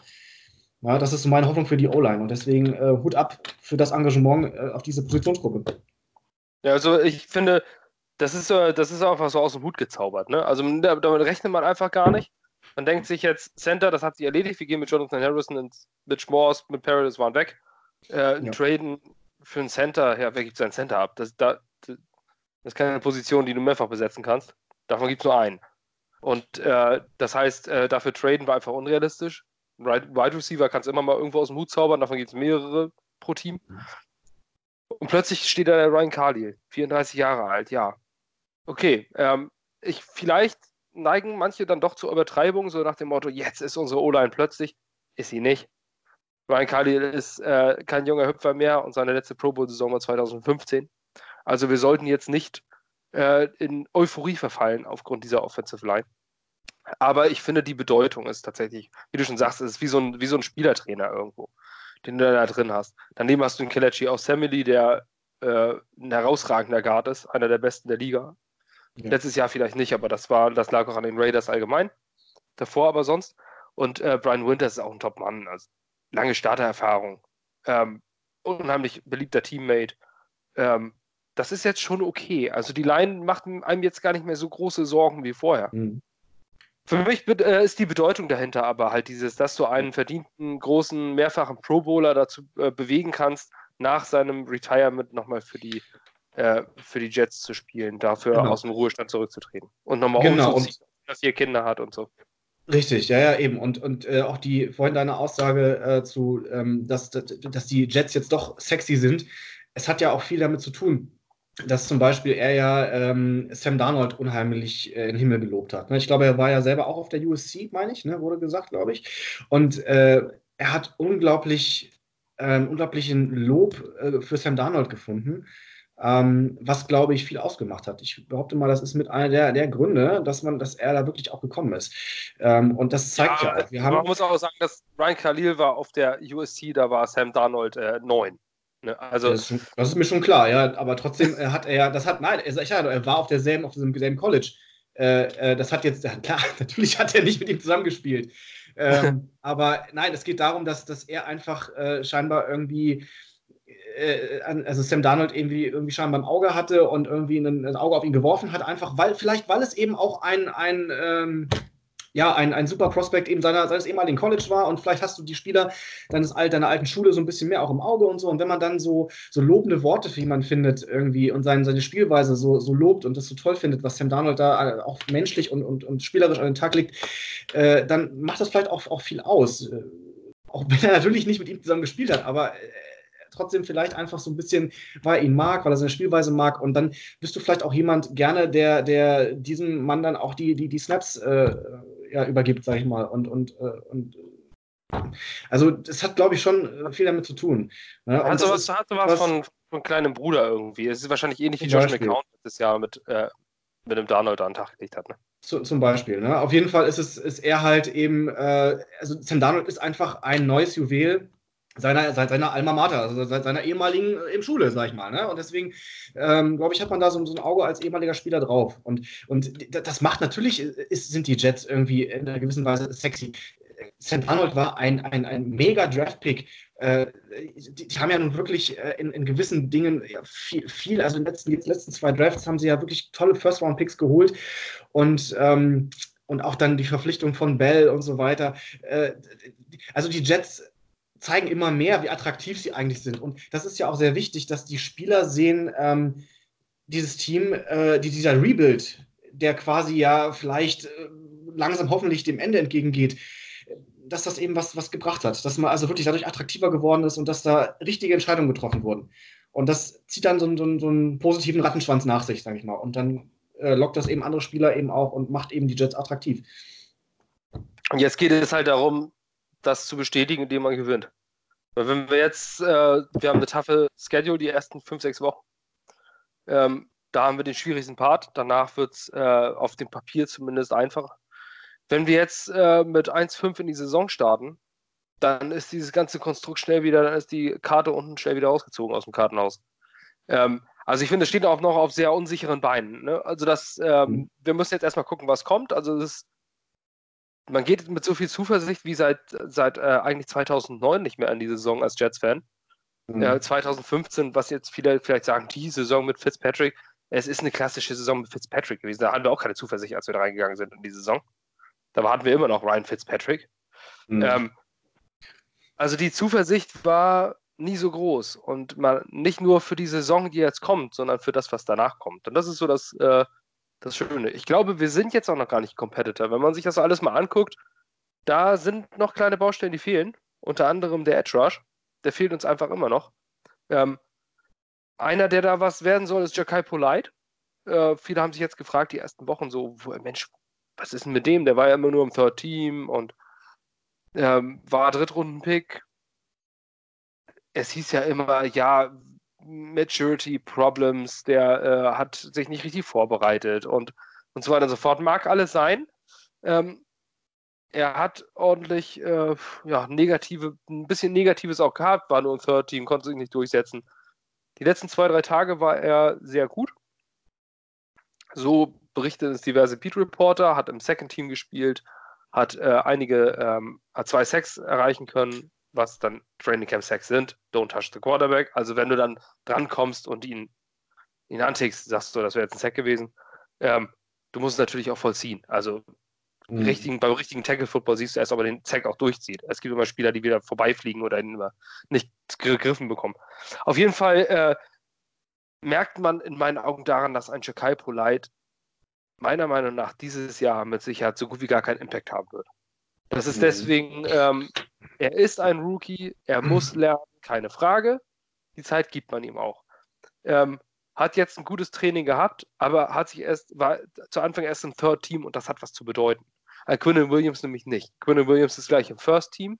Ja, das ist so meine Hoffnung für die O-Line und deswegen äh, Hut ab für das Engagement äh, auf diese Positionsgruppe. Ja, also ich finde, das ist, das ist einfach so aus dem Hut gezaubert. Ne? Also damit rechnet man einfach gar nicht. Man denkt sich jetzt, Center, das hat sich erledigt, wir gehen mit Jonathan Harrison und Mitch Morse, mit Paradise waren weg. Äh, ja. Traden für einen Center, ja, wer gibt seinen Center ab? Das, da, das ist keine Position, die du mehrfach besetzen kannst. Davon gibt es nur einen. Und äh, das heißt, äh, dafür traden war einfach unrealistisch. Wide Receiver kannst du immer mal irgendwo aus dem Hut zaubern, davon gibt es mehrere pro Team. Und plötzlich steht da der Ryan Carly, 34 Jahre alt, ja. Okay, ähm, ich, vielleicht neigen manche dann doch zur Übertreibung, so nach dem Motto, jetzt ist unsere O-Line plötzlich. Ist sie nicht. Ryan Khalil ist äh, kein junger Hüpfer mehr und seine letzte Pro Bowl-Saison war 2015. Also wir sollten jetzt nicht äh, in Euphorie verfallen aufgrund dieser Offensive Line. Aber ich finde, die Bedeutung ist tatsächlich, wie du schon sagst, es ist wie so ein, wie so ein Spielertrainer irgendwo, den du da drin hast. Daneben hast du einen Kelechi aus Samily, der äh, ein herausragender Guard ist, einer der besten der Liga. Ja. Letztes Jahr vielleicht nicht, aber das war, das lag auch an den Raiders allgemein. Davor aber sonst. Und äh, Brian Winters ist auch ein Top-Mann. Also lange Startererfahrung. Ähm, unheimlich beliebter Teammate. Ähm, das ist jetzt schon okay. Also die Line macht einem jetzt gar nicht mehr so große Sorgen wie vorher. Mhm. Für mich äh, ist die Bedeutung dahinter aber halt dieses, dass du einen verdienten, großen, mehrfachen Pro Bowler dazu äh, bewegen kannst, nach seinem Retirement nochmal für die, äh, für die Jets zu spielen, dafür genau. aus dem Ruhestand zurückzutreten. Und nochmal genau. umzuziehen, dass er Kinder hat und so. Richtig, ja, ja, eben. Und, und äh, auch die, vorhin deine Aussage äh, zu, ähm, dass, dass die Jets jetzt doch sexy sind. Es hat ja auch viel damit zu tun, dass zum Beispiel er ja ähm, Sam Darnold unheimlich äh, in den Himmel gelobt hat. Ne? Ich glaube, er war ja selber auch auf der USC, meine ich, ne? wurde gesagt, glaube ich. Und äh, er hat unglaublich, äh, unglaublichen Lob äh, für Sam Darnold gefunden. Ähm, was glaube ich viel ausgemacht hat. Ich behaupte mal, das ist mit einer der, der Gründe, dass man, dass er da wirklich auch gekommen ist. Ähm, und das zeigt ja, ja auch. Wir haben, man muss auch sagen, dass Ryan Khalil war auf der USC, da war Sam Darnold äh, neun. Ne? Also, das ist, schon, das, ist mir schon klar, ja, aber trotzdem hat er ja, das hat, nein, er, ich, er war auf derselben, auf diesem selben College. Äh, äh, das hat jetzt, <laughs> klar, natürlich hat er nicht mit ihm zusammengespielt. Ähm, <laughs> aber nein, es geht darum, dass, dass er einfach äh, scheinbar irgendwie, äh, also Sam Darnold irgendwie, irgendwie scheinbar im Auge hatte und irgendwie ein, ein, Auge auf ihn geworfen hat, einfach weil, vielleicht weil es eben auch ein, ein ähm, ja, ein, ein super Prospect eben seiner, seines ehemaligen College war und vielleicht hast du die Spieler deines, deiner alten Schule so ein bisschen mehr auch im Auge und so. Und wenn man dann so, so lobende Worte für jemanden findet irgendwie und sein, seine Spielweise so, so lobt und das so toll findet, was Sam Darnold da äh, auch menschlich und, und, und spielerisch an den Tag legt, äh, dann macht das vielleicht auch, auch viel aus. Äh, auch wenn er natürlich nicht mit ihm zusammen gespielt hat, aber äh, trotzdem vielleicht einfach so ein bisschen, weil er ihn mag, weil er seine Spielweise mag. Und dann bist du vielleicht auch jemand gerne, der, der diesem Mann dann auch die, die, die Snaps äh, ja, übergibt, sag ich mal. Und, und, äh, und also das hat, glaube ich, schon viel damit zu tun. Ne? Hat sowas, hat sowas was, von, von kleinem Bruder irgendwie. Es ist wahrscheinlich ähnlich wie Josh McCown letztes Jahr mit, äh, mit dem Darnold an den Tag gelegt hat. Ne? Zu, zum Beispiel. Ne? Auf jeden Fall ist es ist er halt eben, äh, also Sam Darnold ist einfach ein neues Juwel seiner, seiner Alma Mater, also seit seiner ehemaligen äh, Schule, sag ich mal. Ne? Und deswegen, ähm, glaube ich, hat man da so, so, ein Auge als ehemaliger Spieler drauf. Und, und das macht natürlich, äh, ist, sind die Jets irgendwie in einer gewissen Weise sexy. St. Arnold war ein, ein, ein mega Draft-Pick. Äh, die, die, haben ja nun wirklich äh, in, in, gewissen Dingen viel, viel, also in den letzten, letzten zwei Drafts haben sie ja wirklich tolle First-Round-Picks geholt. Und ähm, und auch dann die Verpflichtung von Bell und so weiter. Äh, also die Jets zeigen immer mehr, wie attraktiv sie eigentlich sind. Und das ist ja auch sehr wichtig, dass die Spieler sehen, ähm, dieses Team, äh, die, dieser Rebuild, der quasi ja vielleicht äh, langsam hoffentlich dem Ende entgegengeht, dass das eben was, was gebracht hat. Dass man also wirklich dadurch attraktiver geworden ist und dass da richtige Entscheidungen getroffen wurden. Und das zieht dann so, so, so einen positiven Rattenschwanz nach sich, sage ich mal. Und dann äh, lockt das eben andere Spieler eben auch und macht eben die Jets attraktiv. Und jetzt geht es halt darum, das zu bestätigen, indem man gewinnt. Weil wenn wir jetzt, äh, wir haben eine taffe Schedule die ersten fünf, sechs Wochen. Ähm, da haben wir den schwierigsten Part. Danach wird es äh, auf dem Papier zumindest einfacher. Wenn wir jetzt äh, mit 1,5 in die Saison starten, dann ist dieses ganze Konstrukt schnell wieder, dann ist die Karte unten schnell wieder ausgezogen aus dem Kartenhaus. Ähm, also ich finde, es steht auch noch auf sehr unsicheren Beinen. Ne? Also das, ähm, mhm. wir müssen jetzt erstmal gucken, was kommt. Also es ist man geht mit so viel Zuversicht wie seit, seit äh, eigentlich 2009 nicht mehr an die Saison als Jets-Fan. Mhm. Äh, 2015, was jetzt viele vielleicht sagen, die Saison mit Fitzpatrick, es ist eine klassische Saison mit Fitzpatrick gewesen. Da hatten wir auch keine Zuversicht, als wir da reingegangen sind in die Saison. Da hatten wir immer noch Ryan Fitzpatrick. Mhm. Ähm, also die Zuversicht war nie so groß und mal nicht nur für die Saison, die jetzt kommt, sondern für das, was danach kommt. Und das ist so das, äh, das Schöne. Ich glaube, wir sind jetzt auch noch gar nicht Competitor. Wenn man sich das alles mal anguckt, da sind noch kleine Baustellen, die fehlen. Unter anderem der Edge Rush. Der fehlt uns einfach immer noch. Ähm, einer, der da was werden soll, ist Jakai Polite. Äh, viele haben sich jetzt gefragt, die ersten Wochen so, Mensch, was ist denn mit dem? Der war ja immer nur im Third Team und ähm, war Drittrunden-Pick. Es hieß ja immer, ja, Maturity Problems, der äh, hat sich nicht richtig vorbereitet und, und so weiter und so fort. Mag alles sein. Ähm, er hat ordentlich äh, ja, negative, ein bisschen Negatives auch gehabt, war nur im Third Team, konnte sich nicht durchsetzen. Die letzten zwei, drei Tage war er sehr gut. So berichten es diverse Beat Reporter, hat im Second Team gespielt, hat äh, einige, ähm, hat zwei Sacks erreichen können, was dann Training Camp Sacks sind. Don't touch the quarterback. Also wenn du dann drankommst und ihn, ihn antickst, sagst du, das wäre jetzt ein Sack gewesen. Ähm, du musst es natürlich auch vollziehen. Also mhm. richtigen, beim richtigen Tackle-Football siehst du erst, ob er den Sack auch durchzieht. Es gibt immer Spieler, die wieder vorbeifliegen oder ihn immer nicht gegriffen bekommen. Auf jeden Fall äh, merkt man in meinen Augen daran, dass ein Shakai Polite meiner Meinung nach dieses Jahr mit Sicherheit so gut wie gar keinen Impact haben wird. Das ist mhm. deswegen, ähm, er ist ein Rookie, er muss lernen, keine Frage. Die Zeit gibt man ihm auch. Ähm, hat jetzt ein gutes Training gehabt, aber hat sich erst, war zu Anfang erst im Third Team und das hat was zu bedeuten. Ein Quinnen Williams nämlich nicht. Quinnen Williams ist gleich im First Team,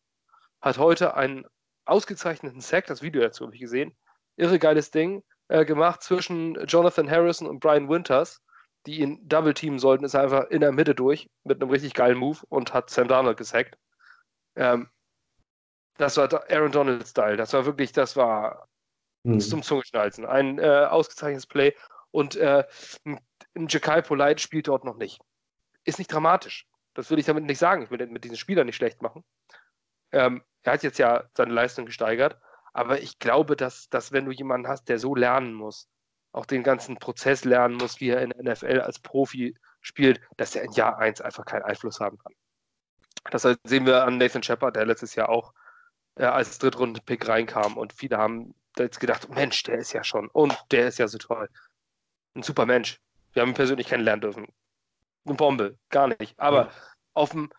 hat heute einen ausgezeichneten Sack, das Video dazu habe ich gesehen, irre geiles Ding, äh, gemacht zwischen Jonathan Harrison und Brian Winters die ihn double teamen sollten, ist einfach in der Mitte durch mit einem richtig geilen Move und hat Sam Darnold gesackt. Ähm, das war Aaron Donald-Style. Das war wirklich, das war mhm. zum Zungeschnalzen. Ein äh, ausgezeichnetes Play. Und äh, ein Jakai Polite spielt dort noch nicht. Ist nicht dramatisch. Das will ich damit nicht sagen. Ich will mit diesen Spielern nicht schlecht machen. Ähm, er hat jetzt ja seine Leistung gesteigert. Aber ich glaube, dass, dass wenn du jemanden hast, der so lernen muss, auch den ganzen Prozess lernen muss, wie er in der NFL als Profi spielt, dass er in Jahr 1 einfach keinen Einfluss haben kann. Das sehen wir an Nathan Shepard, der letztes Jahr auch äh, als Drittrunden-Pick reinkam und viele haben jetzt gedacht, Mensch, der ist ja schon und der ist ja so toll. Ein super Mensch. Wir haben ihn persönlich kennenlernen dürfen. Eine Bombe, gar nicht. Aber ja. auf dem,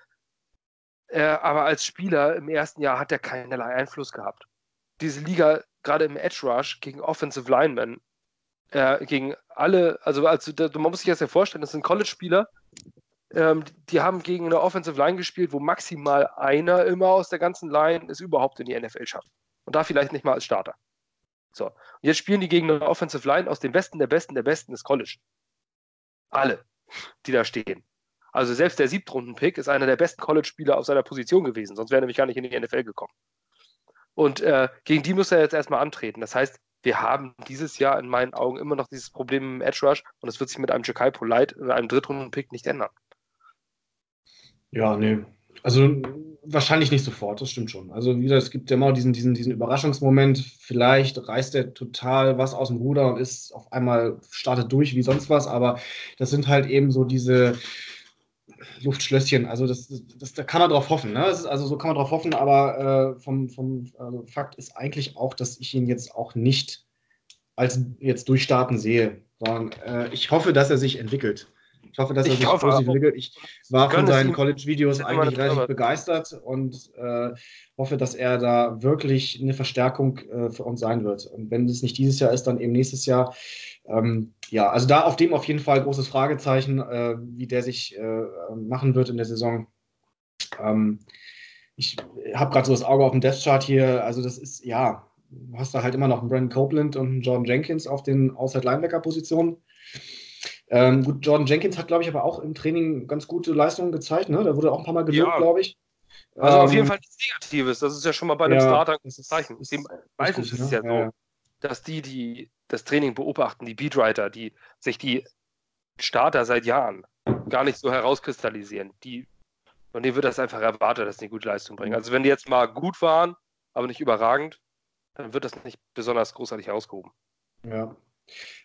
äh, aber als Spieler im ersten Jahr hat er keinerlei Einfluss gehabt. Diese Liga, gerade im Edge Rush gegen Offensive Linemen, äh, gegen alle, also, also man muss sich das ja vorstellen, das sind College-Spieler, ähm, die haben gegen eine Offensive Line gespielt, wo maximal einer immer aus der ganzen Line es überhaupt in die NFL schafft. Und da vielleicht nicht mal als Starter. So. Und jetzt spielen die gegen eine Offensive Line aus dem Besten der Besten der Besten des College. Alle, die da stehen. Also selbst der Siebtrunden-Pick ist einer der besten College-Spieler auf seiner Position gewesen, sonst wäre er nämlich gar nicht in die NFL gekommen. Und äh, gegen die muss er jetzt erstmal antreten. Das heißt, wir haben dieses Jahr in meinen Augen immer noch dieses Problem im Edge Rush und es wird sich mit einem Jakai Polite in einem Drittrunden-Pick nicht ändern. Ja, nee. Also wahrscheinlich nicht sofort, das stimmt schon. Also wieder, es gibt ja immer diesen, diesen, diesen Überraschungsmoment, vielleicht reißt er total was aus dem Ruder und ist auf einmal startet durch wie sonst was, aber das sind halt eben so diese Luftschlösschen. Also das, das, da kann man drauf hoffen. Ne? also so kann man drauf hoffen, aber äh, vom, vom also Fakt ist eigentlich auch, dass ich ihn jetzt auch nicht als jetzt durchstarten sehe, sondern äh, ich hoffe, dass er sich entwickelt. Ich hoffe, dass er ich sich positiv entwickelt. Ich war von seinen College-Videos eigentlich relativ begeistert und äh, hoffe, dass er da wirklich eine Verstärkung äh, für uns sein wird. Und wenn es nicht dieses Jahr ist, dann eben nächstes Jahr. Ähm, ja, also da auf dem auf jeden Fall großes Fragezeichen, äh, wie der sich äh, machen wird in der Saison. Ähm, ich habe gerade so das Auge auf dem Death Chart hier. Also das ist, ja, du hast da halt immer noch einen Brandon Copeland und einen Jordan Jenkins auf den Outside-Linebacker-Positionen. Ähm, gut, Jordan Jenkins hat, glaube ich, aber auch im Training ganz gute Leistungen gezeigt. Ne? Da wurde auch ein paar Mal gewirkt, ja. glaube ich. Also ähm, auf jeden Fall nichts Negatives. Das ist ja schon mal bei einem ja, Starter ein Zeichen. Meistens ist es ja, ja so, dass die, die das Training beobachten, die Beatwriter, die sich die Starter seit Jahren gar nicht so herauskristallisieren, die, von denen wird das einfach erwartet, dass die gute Leistung bringen. Also wenn die jetzt mal gut waren, aber nicht überragend, dann wird das nicht besonders großartig herausgehoben. Ja.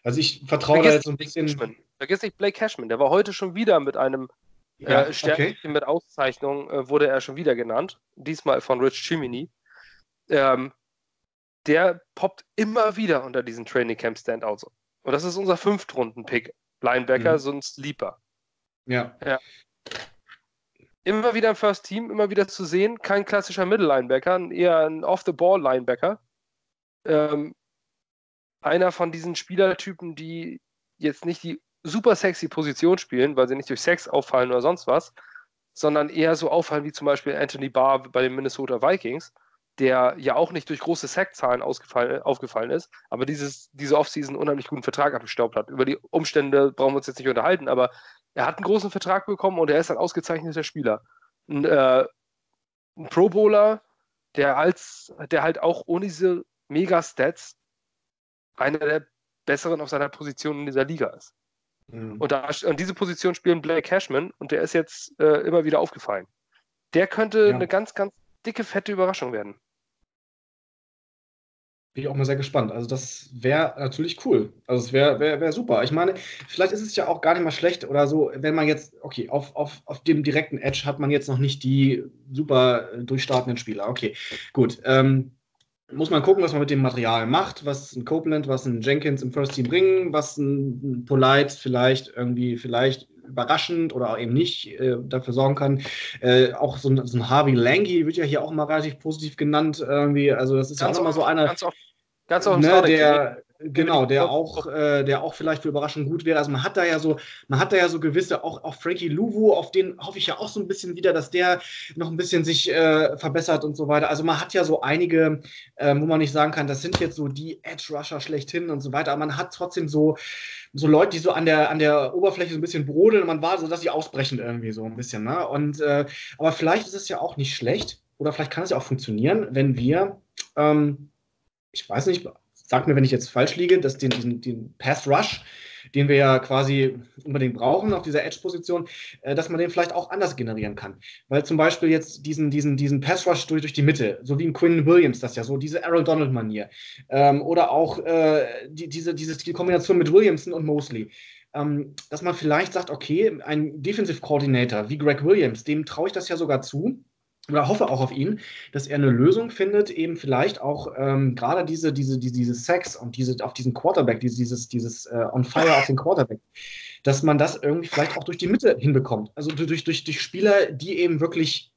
Also ich vertraue da jetzt so ein bisschen. Vergiss nicht Blake Cashman, der war heute schon wieder mit einem ja, äh, Sternchen okay. mit Auszeichnung, äh, wurde er schon wieder genannt. Diesmal von Rich Chimini. Ähm, der poppt immer wieder unter diesen Training Camp Standouts. Und das ist unser Fünftrunden-Pick. Linebacker, mhm. so ein Sleeper. Ja. ja. Immer wieder im First Team, immer wieder zu sehen, kein klassischer Middle-Linebacker, eher ein Off-the-Ball-Linebacker. Ähm, einer von diesen Spielertypen, die jetzt nicht die super sexy Position spielen, weil sie nicht durch Sex auffallen oder sonst was, sondern eher so auffallen wie zum Beispiel Anthony Barr bei den Minnesota Vikings, der ja auch nicht durch große Sackzahlen aufgefallen ist, aber dieses, diese Offseason unheimlich guten Vertrag abgestaubt hat. Über die Umstände brauchen wir uns jetzt nicht unterhalten, aber er hat einen großen Vertrag bekommen und er ist ein ausgezeichneter Spieler. Ein, äh, ein Pro Bowler, der, als, der halt auch ohne diese Mega-Stats einer der besseren auf seiner Position in dieser Liga ist. Mhm. Und, da, und diese Position spielen Blake Cashman und der ist jetzt äh, immer wieder aufgefallen. Der könnte ja. eine ganz, ganz dicke, fette Überraschung werden. Bin ich auch mal sehr gespannt. Also, das wäre natürlich cool. Also, es wäre wär, wär super. Ich meine, vielleicht ist es ja auch gar nicht mal schlecht oder so, wenn man jetzt, okay, auf, auf, auf dem direkten Edge hat man jetzt noch nicht die super durchstartenden Spieler. Okay, gut. Ähm, muss man gucken, was man mit dem Material macht, was ein Copeland, was ein Jenkins im First Team bringen, was ein Polite vielleicht irgendwie, vielleicht überraschend oder eben nicht äh, dafür sorgen kann. Äh, auch so ein, so ein Harvey Langy wird ja hier auch mal relativ positiv genannt irgendwie. Also das ist ganz ja auch mal so einer. Ganz oft, ganz oft ne, der, Genau, der auch, äh, der auch vielleicht für Überraschung gut wäre. Also man hat da ja so, man hat da ja so gewisse, auch, auch Frankie Louvu, auf den hoffe ich ja auch so ein bisschen wieder, dass der noch ein bisschen sich äh, verbessert und so weiter. Also man hat ja so einige, äh, wo man nicht sagen kann, das sind jetzt so die Edge-Rusher schlechthin und so weiter, aber man hat trotzdem so, so Leute, die so an der, an der Oberfläche so ein bisschen brodeln und man war so, dass sie ausbrechen irgendwie so ein bisschen. Ne? Und, äh, aber vielleicht ist es ja auch nicht schlecht oder vielleicht kann es ja auch funktionieren, wenn wir, ähm, ich weiß nicht, sag mir, wenn ich jetzt falsch liege, dass den, diesen, den Pass Rush, den wir ja quasi unbedingt brauchen auf dieser Edge-Position, äh, dass man den vielleicht auch anders generieren kann. Weil zum Beispiel jetzt diesen, diesen, diesen Pass Rush durch, durch die Mitte, so wie ein Quinn Williams das ja so, diese Aaron Donald-Manier. Ähm, oder auch äh, die, diese, diese die Kombination mit Williamson und Mosley. Ähm, dass man vielleicht sagt, okay, ein Defensive Coordinator wie Greg Williams, dem traue ich das ja sogar zu, oder hoffe auch auf ihn, dass er eine Lösung findet, eben vielleicht auch ähm, gerade diese, diese, diese, diese Sex und diese, auf diesen Quarterback, dieses, dieses äh, On Fire auf den Quarterback, dass man das irgendwie vielleicht auch durch die Mitte hinbekommt. Also durch, durch, durch Spieler, die eben wirklich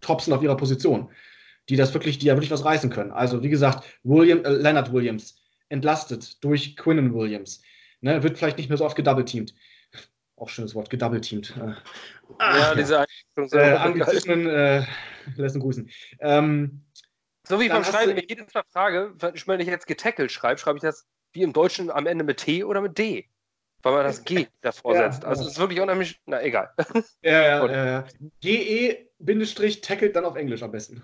top sind auf ihrer Position, die das wirklich, die ja wirklich was reißen können. Also wie gesagt, William, äh, Leonard Williams entlastet durch Quinnen Williams. Ne, wird vielleicht nicht mehr so oft gedoubleteamt auch schönes Wort, gedoubleteamt. Äh, ah, ja, diese äh, Anglizismen äh, lassen grüßen. Ähm, so wie beim Schreiben, wenn ich jedes Mal frage, wenn ich jetzt getackelt schreibe, schreibe ich das wie im Deutschen am Ende mit T oder mit D? Weil man das G davor ja, setzt. Also es ist wirklich unheimlich, na egal. Ja, ja, ja, ja. GE-tackelt dann auf Englisch am besten.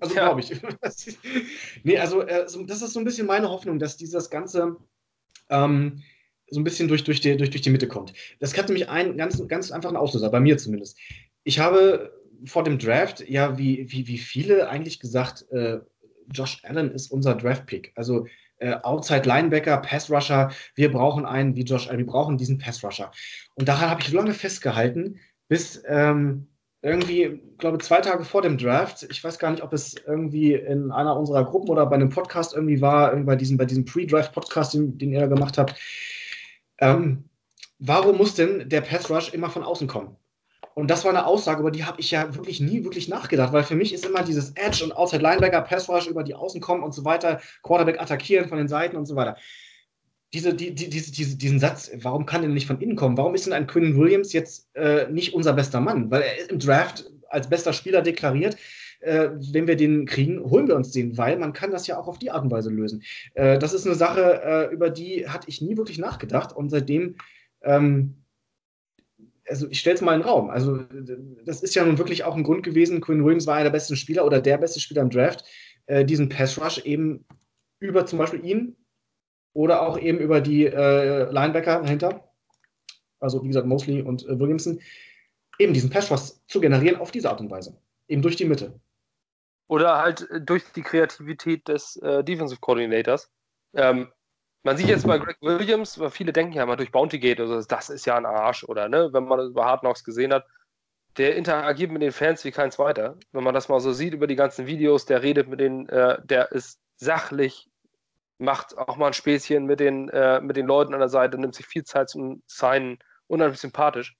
Also ja. glaube ich. <laughs> nee, also äh, das ist so ein bisschen meine Hoffnung, dass dieses ganze ähm, so ein bisschen durch, durch, die, durch, durch die Mitte kommt. Das hat nämlich einen ganz, ganz einfachen Auslöser, bei mir zumindest. Ich habe vor dem Draft, ja, wie, wie, wie viele eigentlich gesagt, äh, Josh Allen ist unser Draft-Pick. Also äh, Outside Linebacker, Pass Rusher, wir brauchen einen wie Josh Allen, wir brauchen diesen Pass Rusher. Und daran habe ich lange festgehalten, bis ähm, irgendwie, glaube zwei Tage vor dem Draft, ich weiß gar nicht, ob es irgendwie in einer unserer Gruppen oder bei einem Podcast irgendwie war, bei diesem, bei diesem Pre-Draft-Podcast, den, den ihr da gemacht habt, ähm, warum muss denn der Pass Rush immer von außen kommen? Und das war eine Aussage, über die habe ich ja wirklich nie wirklich nachgedacht, weil für mich ist immer dieses Edge und Outside Linebacker, Pass Rush über die Außen kommen und so weiter, Quarterback attackieren von den Seiten und so weiter. Diese, die, die, diese, diese, diesen Satz, warum kann der nicht von innen kommen? Warum ist denn ein Quinn Williams jetzt äh, nicht unser bester Mann? Weil er ist im Draft als bester Spieler deklariert äh, wenn wir den kriegen, holen wir uns den, weil man kann das ja auch auf die Art und Weise lösen. Äh, das ist eine Sache, äh, über die hatte ich nie wirklich nachgedacht und seitdem, ähm, also ich stelle es mal in den Raum. Also das ist ja nun wirklich auch ein Grund gewesen, Quinn Williams war einer der besten Spieler oder der beste Spieler im Draft, äh, diesen Pass Rush eben über zum Beispiel ihn oder auch eben über die äh, Linebacker dahinter, also wie gesagt Mosley und äh, Williamson, eben diesen Pass Rush zu generieren auf diese Art und Weise, eben durch die Mitte. Oder halt äh, durch die Kreativität des äh, Defensive Coordinators. Ähm, man sieht jetzt bei Greg Williams, weil viele denken ja immer durch Bounty Gate, also das ist ja ein Arsch, oder ne, wenn man das über Hard Knocks gesehen hat, der interagiert mit den Fans wie kein zweiter. Wenn man das mal so sieht über die ganzen Videos, der redet mit den, äh, der ist sachlich, macht auch mal ein Späßchen mit den, äh, mit den Leuten an der Seite, nimmt sich viel Zeit zum Signen, unheimlich sympathisch.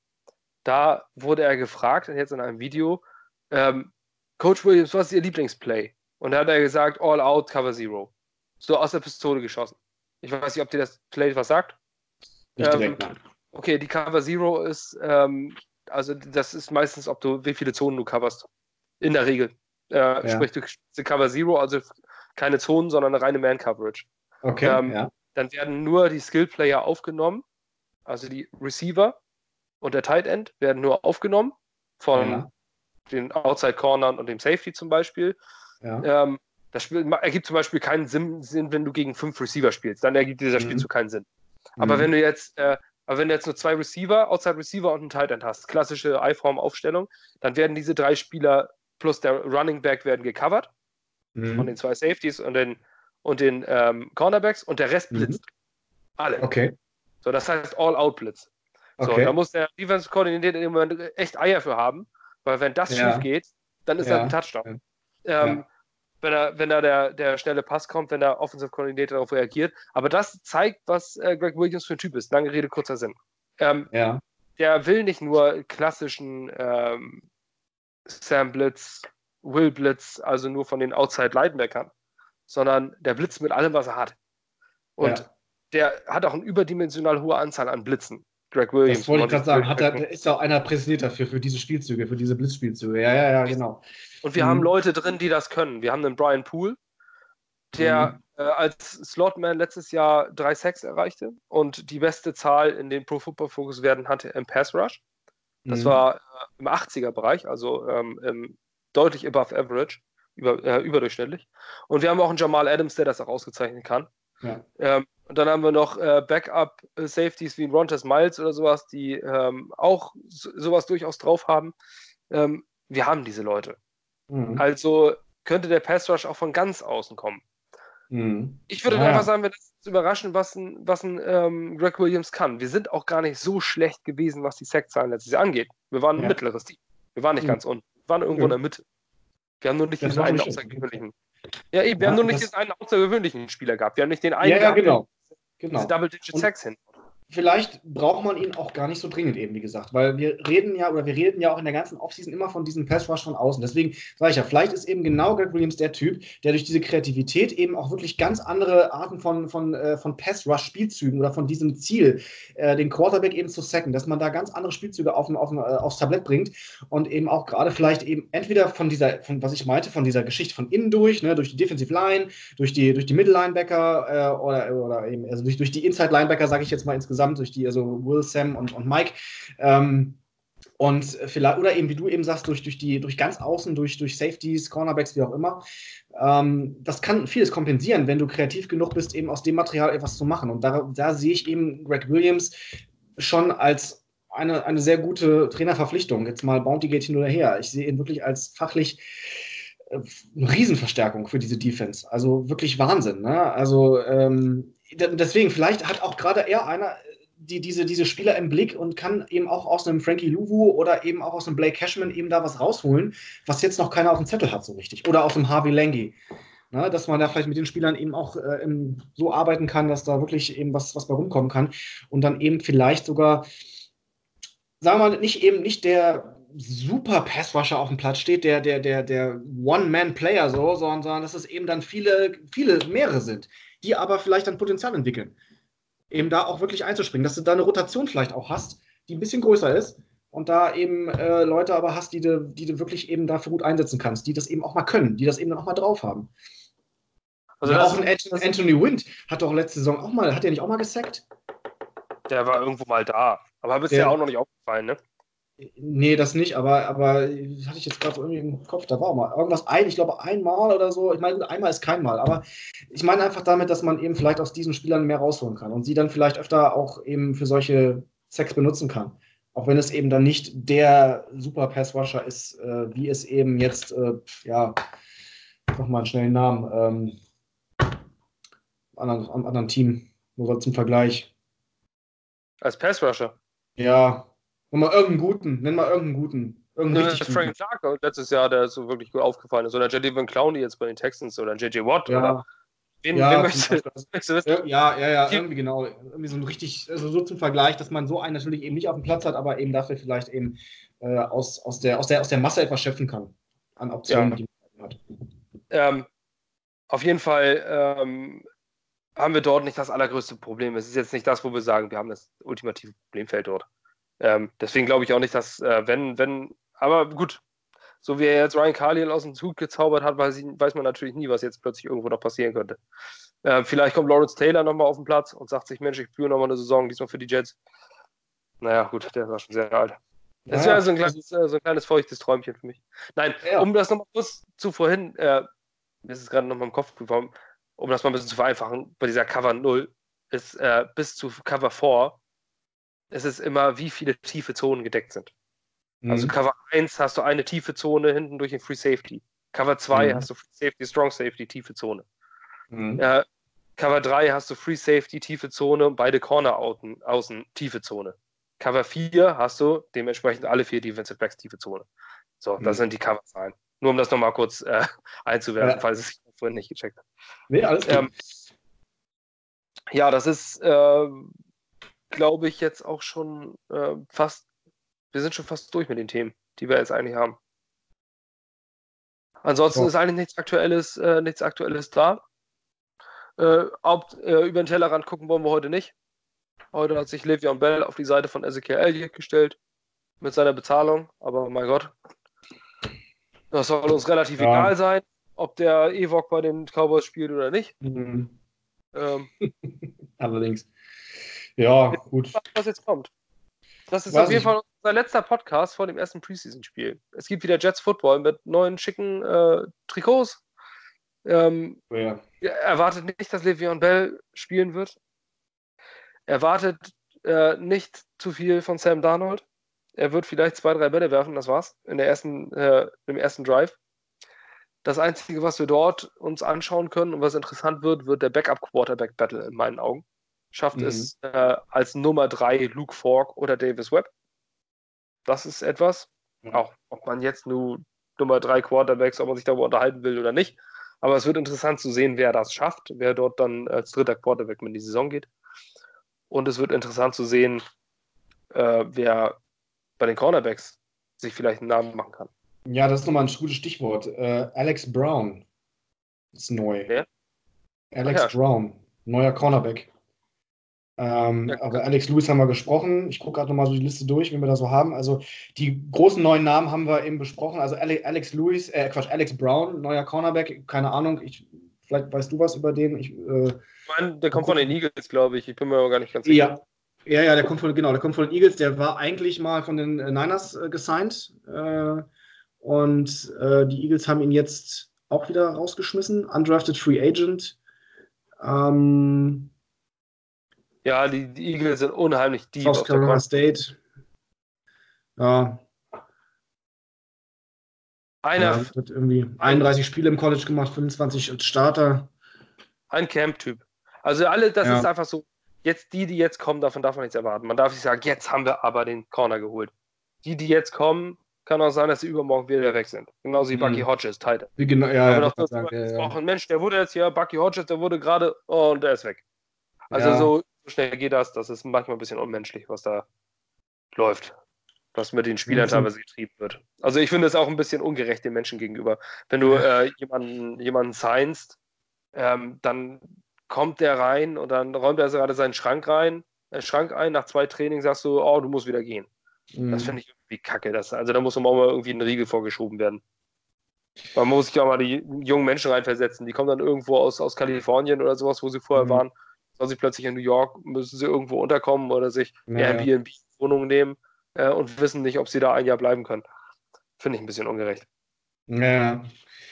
Da wurde er gefragt, jetzt in einem Video, ähm, Coach Williams, was ist Ihr Lieblingsplay? Und da hat er gesagt, All Out, Cover Zero. So aus der Pistole geschossen. Ich weiß nicht, ob dir das Play was sagt. Nicht direkt, ähm, nein. okay, die Cover Zero ist, ähm, also das ist meistens, ob du, wie viele Zonen du coverst. In der Regel. Äh, ja. Sprich, du Cover Zero, also keine Zonen, sondern eine reine Man-Coverage. Okay, ähm, ja. Dann werden nur die Skill-Player aufgenommen, also die Receiver und der Tight End werden nur aufgenommen von ja. Den Outside-Cornern und dem Safety zum Beispiel. Ja. Ähm, das Spiel ergibt zum Beispiel keinen Sinn, wenn du gegen fünf Receiver spielst. Dann ergibt dieser mhm. Spielzug keinen Sinn. Aber mhm. wenn du jetzt, äh, aber wenn du jetzt nur zwei Receiver, Outside Receiver und einen Tight End hast, klassische I-Form-Aufstellung, dann werden diese drei Spieler plus der Running Back werden gecovert mhm. von den zwei Safeties und den, und den ähm, Cornerbacks und der Rest mhm. blitzt. Alle. Okay. So, das heißt All-Out-Blitz. So, okay. da muss der Defense-Koordinator im Moment echt Eier für haben, weil wenn das ja. schief geht, dann ist ja. er ein Touchdown. Ja. Ähm, wenn er, wenn er der, der schnelle Pass kommt, wenn der Offensive Coordinator darauf reagiert. Aber das zeigt, was äh, Greg Williams für ein Typ ist. Lange Rede, kurzer Sinn. Ähm, ja. Der will nicht nur klassischen ähm, Sam Blitz, Will Blitz, also nur von den Outside Linebackern, sondern der blitzt mit allem, was er hat. Und ja. der hat auch eine überdimensional hohe Anzahl an Blitzen. Greg Williams. Das wollte ich gerade sagen. Hat er, ist auch einer präsentiert dafür, für diese Spielzüge, für diese Blitzspielzüge. Ja, ja, ja, genau. Und wir mhm. haben Leute drin, die das können. Wir haben einen Brian Poole, der mhm. äh, als Slotman letztes Jahr drei Sacks erreichte und die beste Zahl in den Pro Football Focus werden hatte im Pass Rush. Das mhm. war äh, im 80er-Bereich, also ähm, deutlich above average, über, äh, überdurchschnittlich. Und wir haben auch einen Jamal Adams, der das auch ausgezeichnet kann. Ja. Ähm, und dann haben wir noch äh, Backup-Safeties wie Rontes Miles oder sowas, die ähm, auch so, sowas durchaus drauf haben. Ähm, wir haben diese Leute. Mhm. Also könnte der Pass Rush auch von ganz außen kommen. Mhm. Ich würde ja. einfach sagen, wir das überraschen, was ein, was ein ähm, Greg Williams kann. Wir sind auch gar nicht so schlecht gewesen, was die Sackzahlen letztes Jahr angeht. Wir waren ein ja. mittleres Team. Wir waren nicht mhm. ganz unten. Wir waren irgendwo ja. in der Mitte. Wir haben nur nicht diesen einen außergewöhnlichen. Ja, eben, wir haben nur nicht diesen einen außergewöhnlichen Spieler gehabt. Wir haben nicht den einen, ja, ja, genau. Genau. diese Double-Digit Sacks hin vielleicht braucht man ihn auch gar nicht so dringend eben, wie gesagt, weil wir reden ja oder wir reden ja auch in der ganzen Offseason immer von diesem Pass Rush von außen. Deswegen sage ich ja, vielleicht ist eben genau Greg Williams der Typ, der durch diese Kreativität eben auch wirklich ganz andere Arten von, von, äh, von Pass Rush Spielzügen oder von diesem Ziel, äh, den Quarterback eben zu sacken, dass man da ganz andere Spielzüge auf, auf, äh, aufs Tablett bringt und eben auch gerade vielleicht eben entweder von dieser, von was ich meinte, von dieser Geschichte von innen durch, ne, durch die Defensive Line, durch die, durch die Middle Linebacker äh, oder, oder eben, also durch, durch die Inside Linebacker, sage ich jetzt mal insgesamt insgesamt, durch die, also Will, Sam und, und Mike. Ähm, und vielleicht, oder eben, wie du eben sagst, durch, durch die, durch ganz außen, durch, durch Safeties, Cornerbacks, wie auch immer. Ähm, das kann vieles kompensieren, wenn du kreativ genug bist, eben aus dem Material etwas zu machen. Und da, da sehe ich eben Greg Williams schon als eine, eine sehr gute Trainerverpflichtung. Jetzt mal Bounty Gate hin oder her. Ich sehe ihn wirklich als fachlich äh, eine Riesenverstärkung für diese Defense. Also wirklich Wahnsinn. Ne? Also ähm, deswegen, vielleicht hat auch gerade er einer die, diese, diese Spieler im Blick und kann eben auch aus einem Frankie Louvu oder eben auch aus einem Blake Cashman eben da was rausholen, was jetzt noch keiner auf dem Zettel hat so richtig. Oder aus dem Harvey Lange. Na, dass man da vielleicht mit den Spielern eben auch äh, so arbeiten kann, dass da wirklich eben was, was bei rumkommen kann. Und dann eben vielleicht sogar, sagen wir mal, nicht eben nicht der super Passwasher auf dem Platz steht, der, der, der, der One-Man-Player so, sondern, sondern dass es eben dann viele, viele mehrere sind, die aber vielleicht dann Potenzial entwickeln eben da auch wirklich einzuspringen, dass du da eine Rotation vielleicht auch hast, die ein bisschen größer ist und da eben äh, Leute aber hast, die du, die du wirklich eben dafür gut einsetzen kannst, die das eben auch mal können, die das eben dann auch mal drauf haben. Also ja, auch ein Anthony, Wind hat doch letzte Saison auch mal, hat der nicht auch mal gesackt? Der war irgendwo mal da, aber bisher auch noch nicht aufgefallen, ne? Nee, das nicht, aber, aber das hatte ich jetzt gerade so irgendwie im Kopf, da war auch mal irgendwas ein, ich glaube einmal oder so. Ich meine, einmal ist kein Mal, aber ich meine einfach damit, dass man eben vielleicht aus diesen Spielern mehr rausholen kann und sie dann vielleicht öfter auch eben für solche Sex benutzen kann. Auch wenn es eben dann nicht der super Passwasher ist, äh, wie es eben jetzt, äh, ja, nochmal einen schnellen Namen, ähm, anderen, anderen Team, nur zum Vergleich. Als Passwasher? Ja, Nenn mal irgendeinen guten, nenn mal irgendeinen guten. Irgendeinen ne, Frank Clark letztes Jahr, der so wirklich gut aufgefallen ist. Oder J.D. Van Clowney jetzt bei den Texans oder J.J. Watt. Ja. Oder wen, ja, wen <laughs> möchtest, du wissen? Ja, ja, ja, irgendwie genau. Irgendwie so ein richtig, also so zum Vergleich, dass man so einen natürlich eben nicht auf dem Platz hat, aber eben dafür vielleicht eben äh, aus, aus, der, aus, der, aus der Masse etwas schöpfen kann an Optionen, ja. die man hat. Ähm, auf jeden Fall ähm, haben wir dort nicht das allergrößte Problem. Es ist jetzt nicht das, wo wir sagen, wir haben das ultimative Problemfeld dort. Ähm, deswegen glaube ich auch nicht, dass, äh, wenn, wenn, aber gut, so wie er jetzt Ryan Carliel aus dem Zug gezaubert hat, weiß, ich, weiß man natürlich nie, was jetzt plötzlich irgendwo noch passieren könnte. Äh, vielleicht kommt Lawrence Taylor nochmal auf den Platz und sagt sich, Mensch, ich spüre nochmal eine Saison, diesmal für die Jets. Naja, gut, der war schon sehr alt. Das ja, wäre so ein kleines, äh, so ein kleines feuchtes Träumchen für mich. Nein, ja. um das nochmal kurz zu vorhin, äh, mir ist es gerade nochmal im Kopf gekommen, um das mal ein bisschen zu vereinfachen, bei dieser Cover 0 ist äh, bis zu Cover 4 es ist immer, wie viele tiefe Zonen gedeckt sind. Also mhm. Also Cover 1 hast du eine tiefe Zone hinten durch den Free Safety. Cover 2 mhm. hast du Free Safety, Strong Safety, tiefe Zone. Mhm. Äh, Cover 3 hast du Free Safety, tiefe Zone, beide Corner außen, außen tiefe Zone. Cover 4 hast du dementsprechend alle vier Defensive Backs tiefe Zone. So, das mhm. sind die Cover-Zahlen. Nur um das nochmal kurz äh, <laughs> einzuwerfen, ja. falls es sich vorhin nicht gecheckt hat. Nee, alles. Ähm, ja, das ist, äh, glaube ich, jetzt auch schon äh, fast, wir sind schon fast durch mit den Themen, die wir jetzt eigentlich haben. Ansonsten ja. ist eigentlich nichts Aktuelles, äh, nichts Aktuelles da. Äh, ob, äh, über den Tellerrand gucken wollen wir heute nicht. Heute hat sich Le'Veon Bell auf die Seite von Ezekiel Elliott gestellt mit seiner Bezahlung, aber mein Gott, das soll uns relativ ja. egal sein, ob der Evok bei den Cowboys spielt oder nicht. Mhm. Ähm, <laughs> Allerdings. Ja, gut. Was jetzt kommt. Das ist Weiß auf jeden Fall unser letzter Podcast vor dem ersten Preseason-Spiel. Es gibt wieder Jets Football mit neuen schicken äh, Trikots. Ähm, ja. Erwartet nicht, dass Le'Veon Bell spielen wird. Erwartet äh, nicht zu viel von Sam Darnold. Er wird vielleicht zwei, drei Bälle werfen, das war's, in der ersten, äh, im ersten Drive. Das Einzige, was wir dort uns anschauen können und was interessant wird, wird der Backup-Quarterback-Battle in meinen Augen. Schafft mhm. es äh, als Nummer drei Luke Falk oder Davis Webb. Das ist etwas. Ja. Auch ob man jetzt nur Nummer drei Quarterbacks, ob man sich darüber unterhalten will oder nicht. Aber es wird interessant zu sehen, wer das schafft, wer dort dann als dritter Quarterback in die Saison geht. Und es wird interessant zu sehen, äh, wer bei den Cornerbacks sich vielleicht einen Namen machen kann. Ja, das ist nochmal ein gutes Stichwort. Äh, Alex Brown ist neu. Wer? Alex ja. Brown, neuer Cornerback. Ähm, ja, aber Alex Lewis haben wir gesprochen. Ich gucke gerade nochmal so die Liste durch, wenn wir da so haben. Also die großen neuen Namen haben wir eben besprochen. Also Alex Lewis, äh, Quatsch, Alex Brown, neuer Cornerback. Keine Ahnung, ich, vielleicht weißt du was über den. Ich, äh, ich meine, der kommt von den Eagles, glaube ich. Ich bin mir aber gar nicht ganz sicher. Ja, ja, ja, der kommt von, genau, der kommt von den Eagles. Der war eigentlich mal von den äh, Niners äh, gesigned. Äh, und äh, die Eagles haben ihn jetzt auch wieder rausgeschmissen. Undrafted Free Agent. Ähm, ja, die, die, Eagles sind unheimlich deep. South Carolina State. Ja. Einer. Ja, hat irgendwie 31 Spiele im College gemacht, 25 als Starter. Ein Camp-Typ. Also alle, das ja. ist einfach so, jetzt die, die jetzt kommen, davon darf man nichts erwarten. Man darf nicht sagen, jetzt haben wir aber den Corner geholt. Die, die jetzt kommen, kann auch sein, dass sie übermorgen wieder weg sind. Genauso wie mhm. Bucky Hodges, Titan. Wie genau, ja, ja, das sagen, ja, ja. Ein Mensch, der wurde jetzt hier, Bucky Hodges, der wurde gerade, oh, und der ist weg. Also so schnell geht das, das ist manchmal ein bisschen unmenschlich, was da läuft. Was mit den Spielern mhm. teilweise getrieben wird. Also ich finde es auch ein bisschen ungerecht den Menschen gegenüber. Wenn du äh, jemanden, jemanden signst, ähm, dann kommt der rein und dann räumt er gerade seinen Schrank rein, äh, Schrank ein, nach zwei Trainings sagst du, oh, du musst wieder gehen. Mhm. Das finde ich irgendwie kacke. Das, also da muss auch mal irgendwie ein Riegel vorgeschoben werden. Man muss sich auch mal die jungen Menschen reinversetzen. Die kommen dann irgendwo aus, aus Kalifornien oder sowas, wo sie vorher mhm. waren. Sollen sie plötzlich in New York, müssen sie irgendwo unterkommen oder sich naja. Airbnb-Wohnungen nehmen äh, und wissen nicht, ob sie da ein Jahr bleiben können. Finde ich ein bisschen ungerecht. Ja.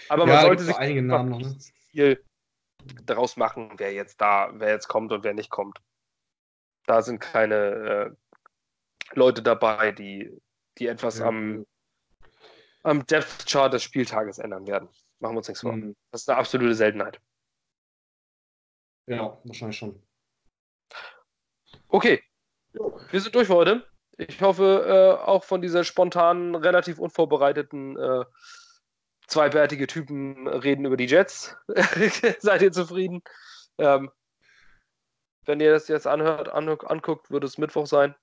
Aber man ja, sollte sich einige Namen noch, ne? viel daraus machen, wer jetzt da, wer jetzt kommt und wer nicht kommt. Da sind keine äh, Leute dabei, die, die etwas ja. am, am Depth Chart des Spieltages ändern werden. Machen wir uns nichts vor. Mhm. Das ist eine absolute Seltenheit. Ja, wahrscheinlich schon. Okay. Wir sind durch für heute. Ich hoffe, äh, auch von dieser spontanen, relativ unvorbereiteten äh, zweibärtige Typen reden über die Jets. <laughs> Seid ihr zufrieden? Ähm, wenn ihr das jetzt anhört, an, anguckt, wird es Mittwoch sein.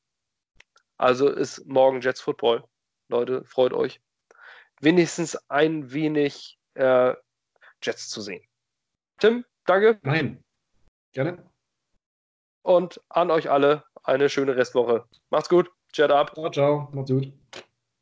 Also ist morgen Jets Football. Leute, freut euch. Wenigstens ein wenig äh, Jets zu sehen. Tim, danke. Nein. Gerne. Und an euch alle eine schöne Restwoche. Macht's gut. Chat ab. Ciao, ciao. Macht's gut.